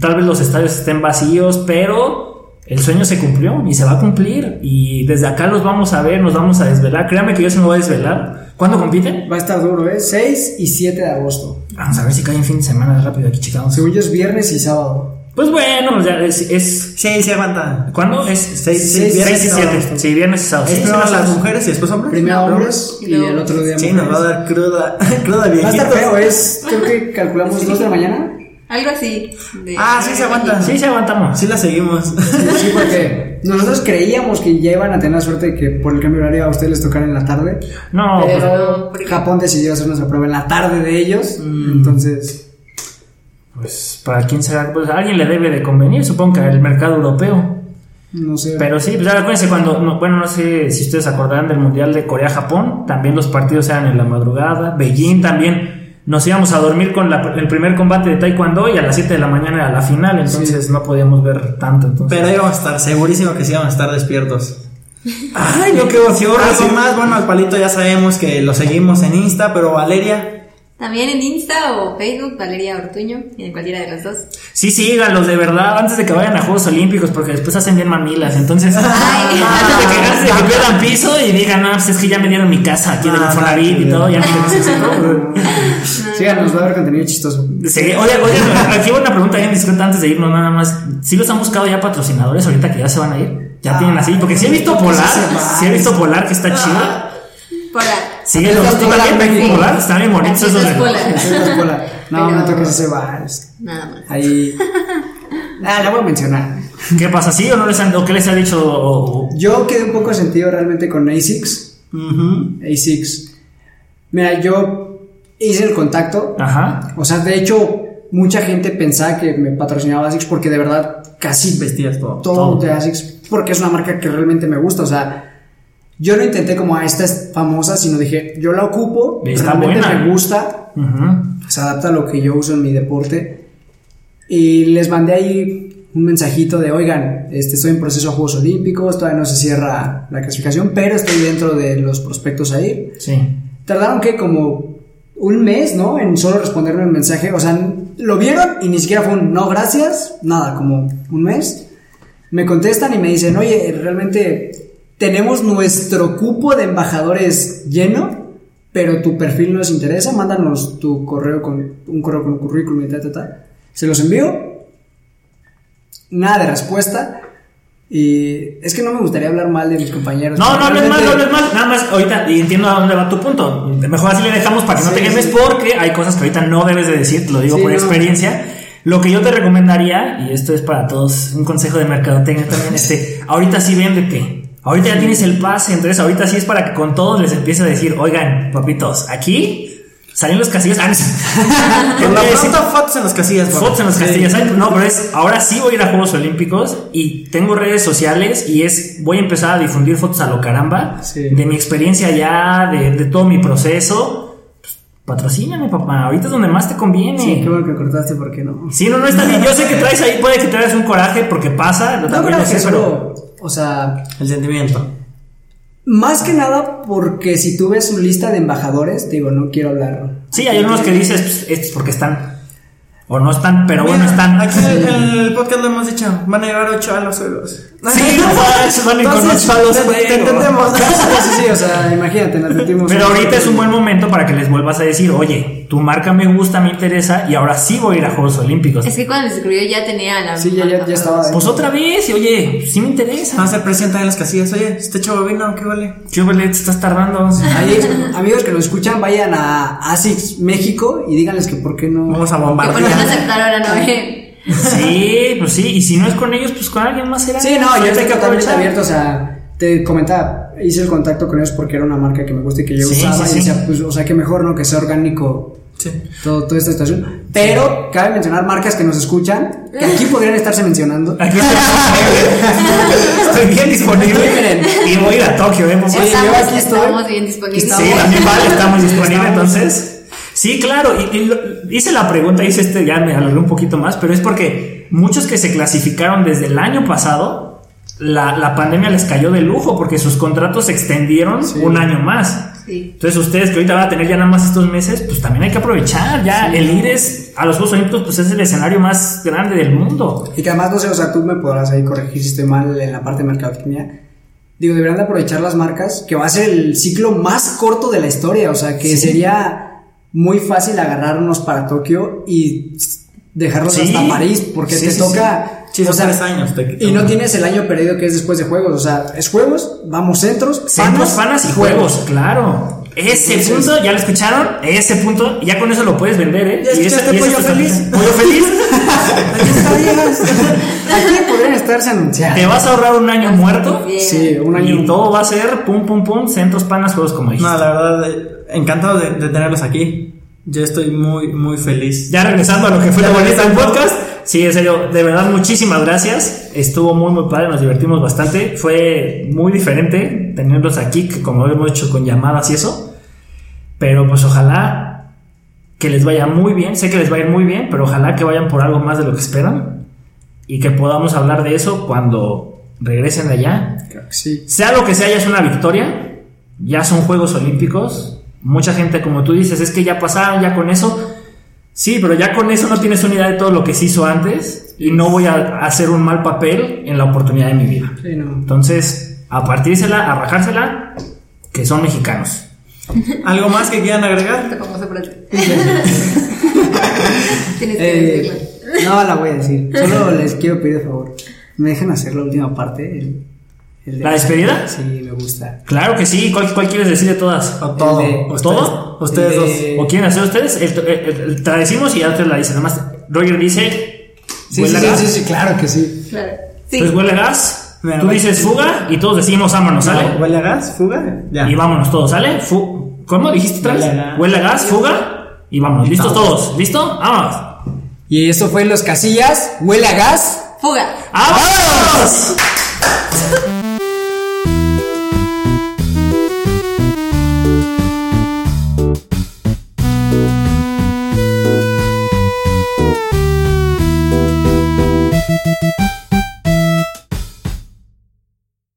Tal vez los estadios estén vacíos, pero el sueño se cumplió y se va a cumplir. Y desde acá los vamos a ver, nos vamos a desvelar. Créame que yo se me voy a desvelar. ¿Cuándo compiten? Va a estar duro, ¿eh? 6 y 7 de agosto. Vamos a ver si cae en fin de semana rápido aquí, chicos. Según yo es viernes y sábado. Pues bueno, ya es. es- Sí, sí aguanta. ¿Cuándo? Es Seis- seis- viernes seis y y sábado. siete. Sí, viernes y sábado. Es Sí, primero sí, las sí. mujeres y después hombres. Primero hombres Y el otro día Sí, nos va a mujeres. dar cruda, cruda Va a estar feo, es. Creo que calculamos 2 de la mañana. Algo así. de- Ah, sí se aguanta. Sí, sí, aguantamos. Sí la seguimos. Sí, porque nosotros creíamos que ya iban a tener la suerte de que por el cambio de horario a ustedes les tocara en la tarde. No, pues, Pero porque- Japón decidió hacernos la prueba en la tarde de ellos. Entonces, pues para quién será. Pues a alguien le debe de convenir, supongo que al mercado europeo. no sé. Pero sí, pues ya acuérdense cuando, no, bueno, no sé si ustedes se acordarán del Mundial de Corea-Japón, también los partidos eran en la madrugada, Beijing también, nos íbamos a dormir con la- el primer combate de Taekwondo y a las 7 de la mañana era la final, entonces no podíamos ver tanto. Entonces. Pero ahí vamos a estar, segurísimo que sí vamos a estar despiertos. Ay, no, qué emoción. Algo más, bueno, al palito ya sabemos que lo seguimos en Insta, pero Valeria, También en Insta o Facebook, Valeria Ortuño, en cualquiera de los dos. Sí, síganlos de verdad antes de que vayan a Juegos Olímpicos porque después hacen bien mamilas. Entonces, Ay. antes de que, pierdan piso y digan, no, pues es que ya me dieron mi casa aquí del Ah, Infonavit y todo, ya no Síganos, va a haber contenido chistoso. Sí, oye, oye, aquí una pregunta bien discreta antes de irnos nada más. ¿Sí los han buscado ya patrocinadores ahorita que ya se van a ir? Ya tienen así, porque sí he visto Polar, sí he visto Polar que está chido. Polar. Sí, los México. Polar, están bien bonitos esos. De- escuela. No, Pero- me toques ese bar. Nada más. Ahí. Ah, la voy a mencionar. ¿Qué pasa? ¿Sí o no les han, o qué les ha dicho? Yo quedé un poco sentido realmente con ASICS. ujú, ASICS. Mira, yo hice el contacto. Ajá. O sea, de hecho, mucha gente pensaba que me patrocinaba ASICS porque de verdad casi Vestías todo. todo, Todo. de ASICS porque es una marca que realmente me gusta. O sea, yo no intenté como a esta es famosa, sino dije, yo la ocupo, Está realmente buena. me gusta, Ujú. se adapta a lo que yo uso en mi deporte. Y les mandé ahí un mensajito de, oigan, este, estoy en proceso de Juegos Olímpicos, todavía no se cierra la clasificación, pero estoy dentro de los prospectos ahí. Sí. Tardaron que como un mes, ¿no? En solo responderme el mensaje. O sea, lo vieron y ni siquiera fue un no, gracias. Nada, como un mes. Me contestan y me dicen, oye, realmente tenemos nuestro cupo de embajadores lleno, pero tu perfil nos interesa. Mándanos tu correo con un correo con currículum y tal, tal, tal. Se los envío. Nada de respuesta. Y es que no me gustaría hablar mal de mis compañeros. No, no hables mal, no hables mal. Nada más, ahorita, y entiendo a dónde va tu punto. Mejor así le dejamos para que no te quemes sí. porque hay cosas que ahorita no debes de decir, te lo digo Sí, por no. experiencia. Lo que yo te recomendaría, y esto es para todos, un consejo de mercadotecnia también, este, ahorita sí véndete. Ahorita ya tienes el pase, entonces ahorita sí es para que con todos les empiece a decir, oigan, papitos, aquí salen los casillos. Ah, no. Por lo sí, fotos en las casillas. papá. Fotos en los Sí. castillos. Ay, No, pero es, ahora sí voy a ir a Juegos Olímpicos y tengo redes sociales y es, voy a empezar a difundir fotos a lo caramba Sí. de mi experiencia ya, de, de todo mi proceso. Pues, patrocíname, papá. Ahorita es donde más te conviene. Sí, Sí, qué bueno que cortaste porque no. no, no está bien. Yo sé que traes ahí, puede que traigas un coraje porque pasa. Yo No también lo sé, pero. O sea, El sentimiento. más que nada porque si tú ves su lista de embajadores, digo, no quiero hablar. Sí, hay unos que dices, pues, estos porque están. O no están, pero bueno, Mira, están. Aquí en el, el podcast lo hemos dicho. Van a llevar ocho a los juegos. Sí, no van a ir con Entonces, ocho a los te- entendemos. Sí, sí, sí, o sea, imagínate, nos metimos. Pero ahorita es un buen momento para que les vuelvas a decir, oye, tu marca me gusta, me interesa y ahora sí voy a ir a Juegos Olímpicos. Es que cuando se escribió ya tenía la. Sí, ya- ya- ya estaba. Pues otra vez, y oye, sí me interesa. Vamos a ser presente en las casillas. Oye, este chavo vino, ¿qué vale? ¿Qué vale? Te estás tardando. Ahí, amigos que nos escuchan, vayan a ASICS México y díganles que por qué no. Vamos a Que por qué no bombardear. aceptaron a Noé. Sí, pues sí, y si no es con ellos, pues con alguien más será. Sí, no, yo estoy totalmente abierto, o sea, te comentaba, hice el contacto con ellos porque era una marca que me gusta y que yo Sí, usaba sí, y sí. decía, pues, o sea, que mejor, ¿no? Que sea orgánico Sí. todo, toda esta situación. Pero cabe mencionar marcas que nos escuchan, que aquí podrían estarse mencionando. Aquí estoy bien disponible. Y voy a ir a Tokio, ¿eh? Sí, estamos, yo aquí estoy. estamos bien disponibles. Sí, también vale, estamos disponibles Estamos. entonces. Sí, claro, y, y lo- hice la pregunta, hice este, ya me alargué un poquito más, pero es porque muchos que se clasificaron desde el año pasado, la, la pandemia les cayó de lujo porque sus contratos se extendieron Sí. un año más. Sí. Entonces ustedes que ahorita van a tener ya nada más estos meses, pues también hay que aprovechar, ya el ir es, a los Juegos Olímpicos pues es el escenario más grande del mundo. Y que además, no sé, o sea, tú me podrás ahí corregir si estoy mal en la parte de mercadotecnia. Digo, deberían de aprovechar las marcas, que va a ser el ciclo más corto de la historia, o sea, que Sí. sería muy fácil agarrarnos para Tokio y dejarlos Sí. hasta París, porque Sí, te sí, toca... O sea, tres años. te- Y no tienes el año perdido que es después de juegos, o sea, es juegos, vamos centros, Centros, panas y juegos, claro. Ese Entonces- punto, ¿ya lo escucharon? Ese punto, ya con eso lo puedes vender, ¿eh? ¿Ya Y ese- escuchaste y ese Pollo Feliz? Pollo feliz. Aquí podrían estarse anunciando. Te vas a ahorrar un año muerto. Bien. Sí, un año. Y todo va a ser pum, pum, pum, centros, panas, juegos como dijiste. No, la verdad, eh, encantado de, de tenerlos aquí. Yo estoy muy, muy feliz. Ya regresando a lo que fue la bonita del podcast. Sí, en serio, de verdad, muchísimas gracias. Estuvo muy, muy padre, nos divertimos bastante. Fue muy diferente tenerlos aquí, que como lo hemos hecho con llamadas y eso. Pero pues ojalá que les vaya muy bien. Sé que les va a ir muy bien, pero ojalá que vayan por algo más de lo que esperan. Y que podamos hablar de eso cuando regresen de allá. Sí. Sea lo que sea, ya es una victoria. Ya son Juegos Olímpicos. Mucha gente, como tú dices, es que ya pasaron, ya con eso. Sí, pero ya con eso no tienes una idea de todo lo que se hizo antes. Y no voy a hacer un mal papel en la oportunidad de mi vida. Sí, no. Entonces, a partírsela, a rajársela, que son mexicanos. ¿Algo más que quieran agregar? Tienes que Eh, no la voy a decir. Solo les quiero pedir de favor. Me dejan hacer la última parte. el- el de- ¿La despedida? Sí, me gusta. Claro que sí. ¿Cuál, cuál quieres decir de todas? O todo. De- ustedes, ¿todo? Ustedes El dos. de- ¿O quieren hacer ustedes? El, el- el- te la decimos y ya ustedes la dicen. Nada más, Roger dice. Sí, sí, sí, sí, claro que sí. Claro. Sí. Entonces huele gas. Tú dices fuga y todos decimos vámonos, ¿sale? ¿Huele a gas? ¿Fuga? Ya. Y vámonos todos, ¿sale? Fu- ¿Cómo dijiste otra vez? Huele a gas. Fuga y vámonos. ¿Listos todos? ¿Listo? Vámonos. Y eso fue Los Casillas, huele a gas. Fuga. ¡Vámonos!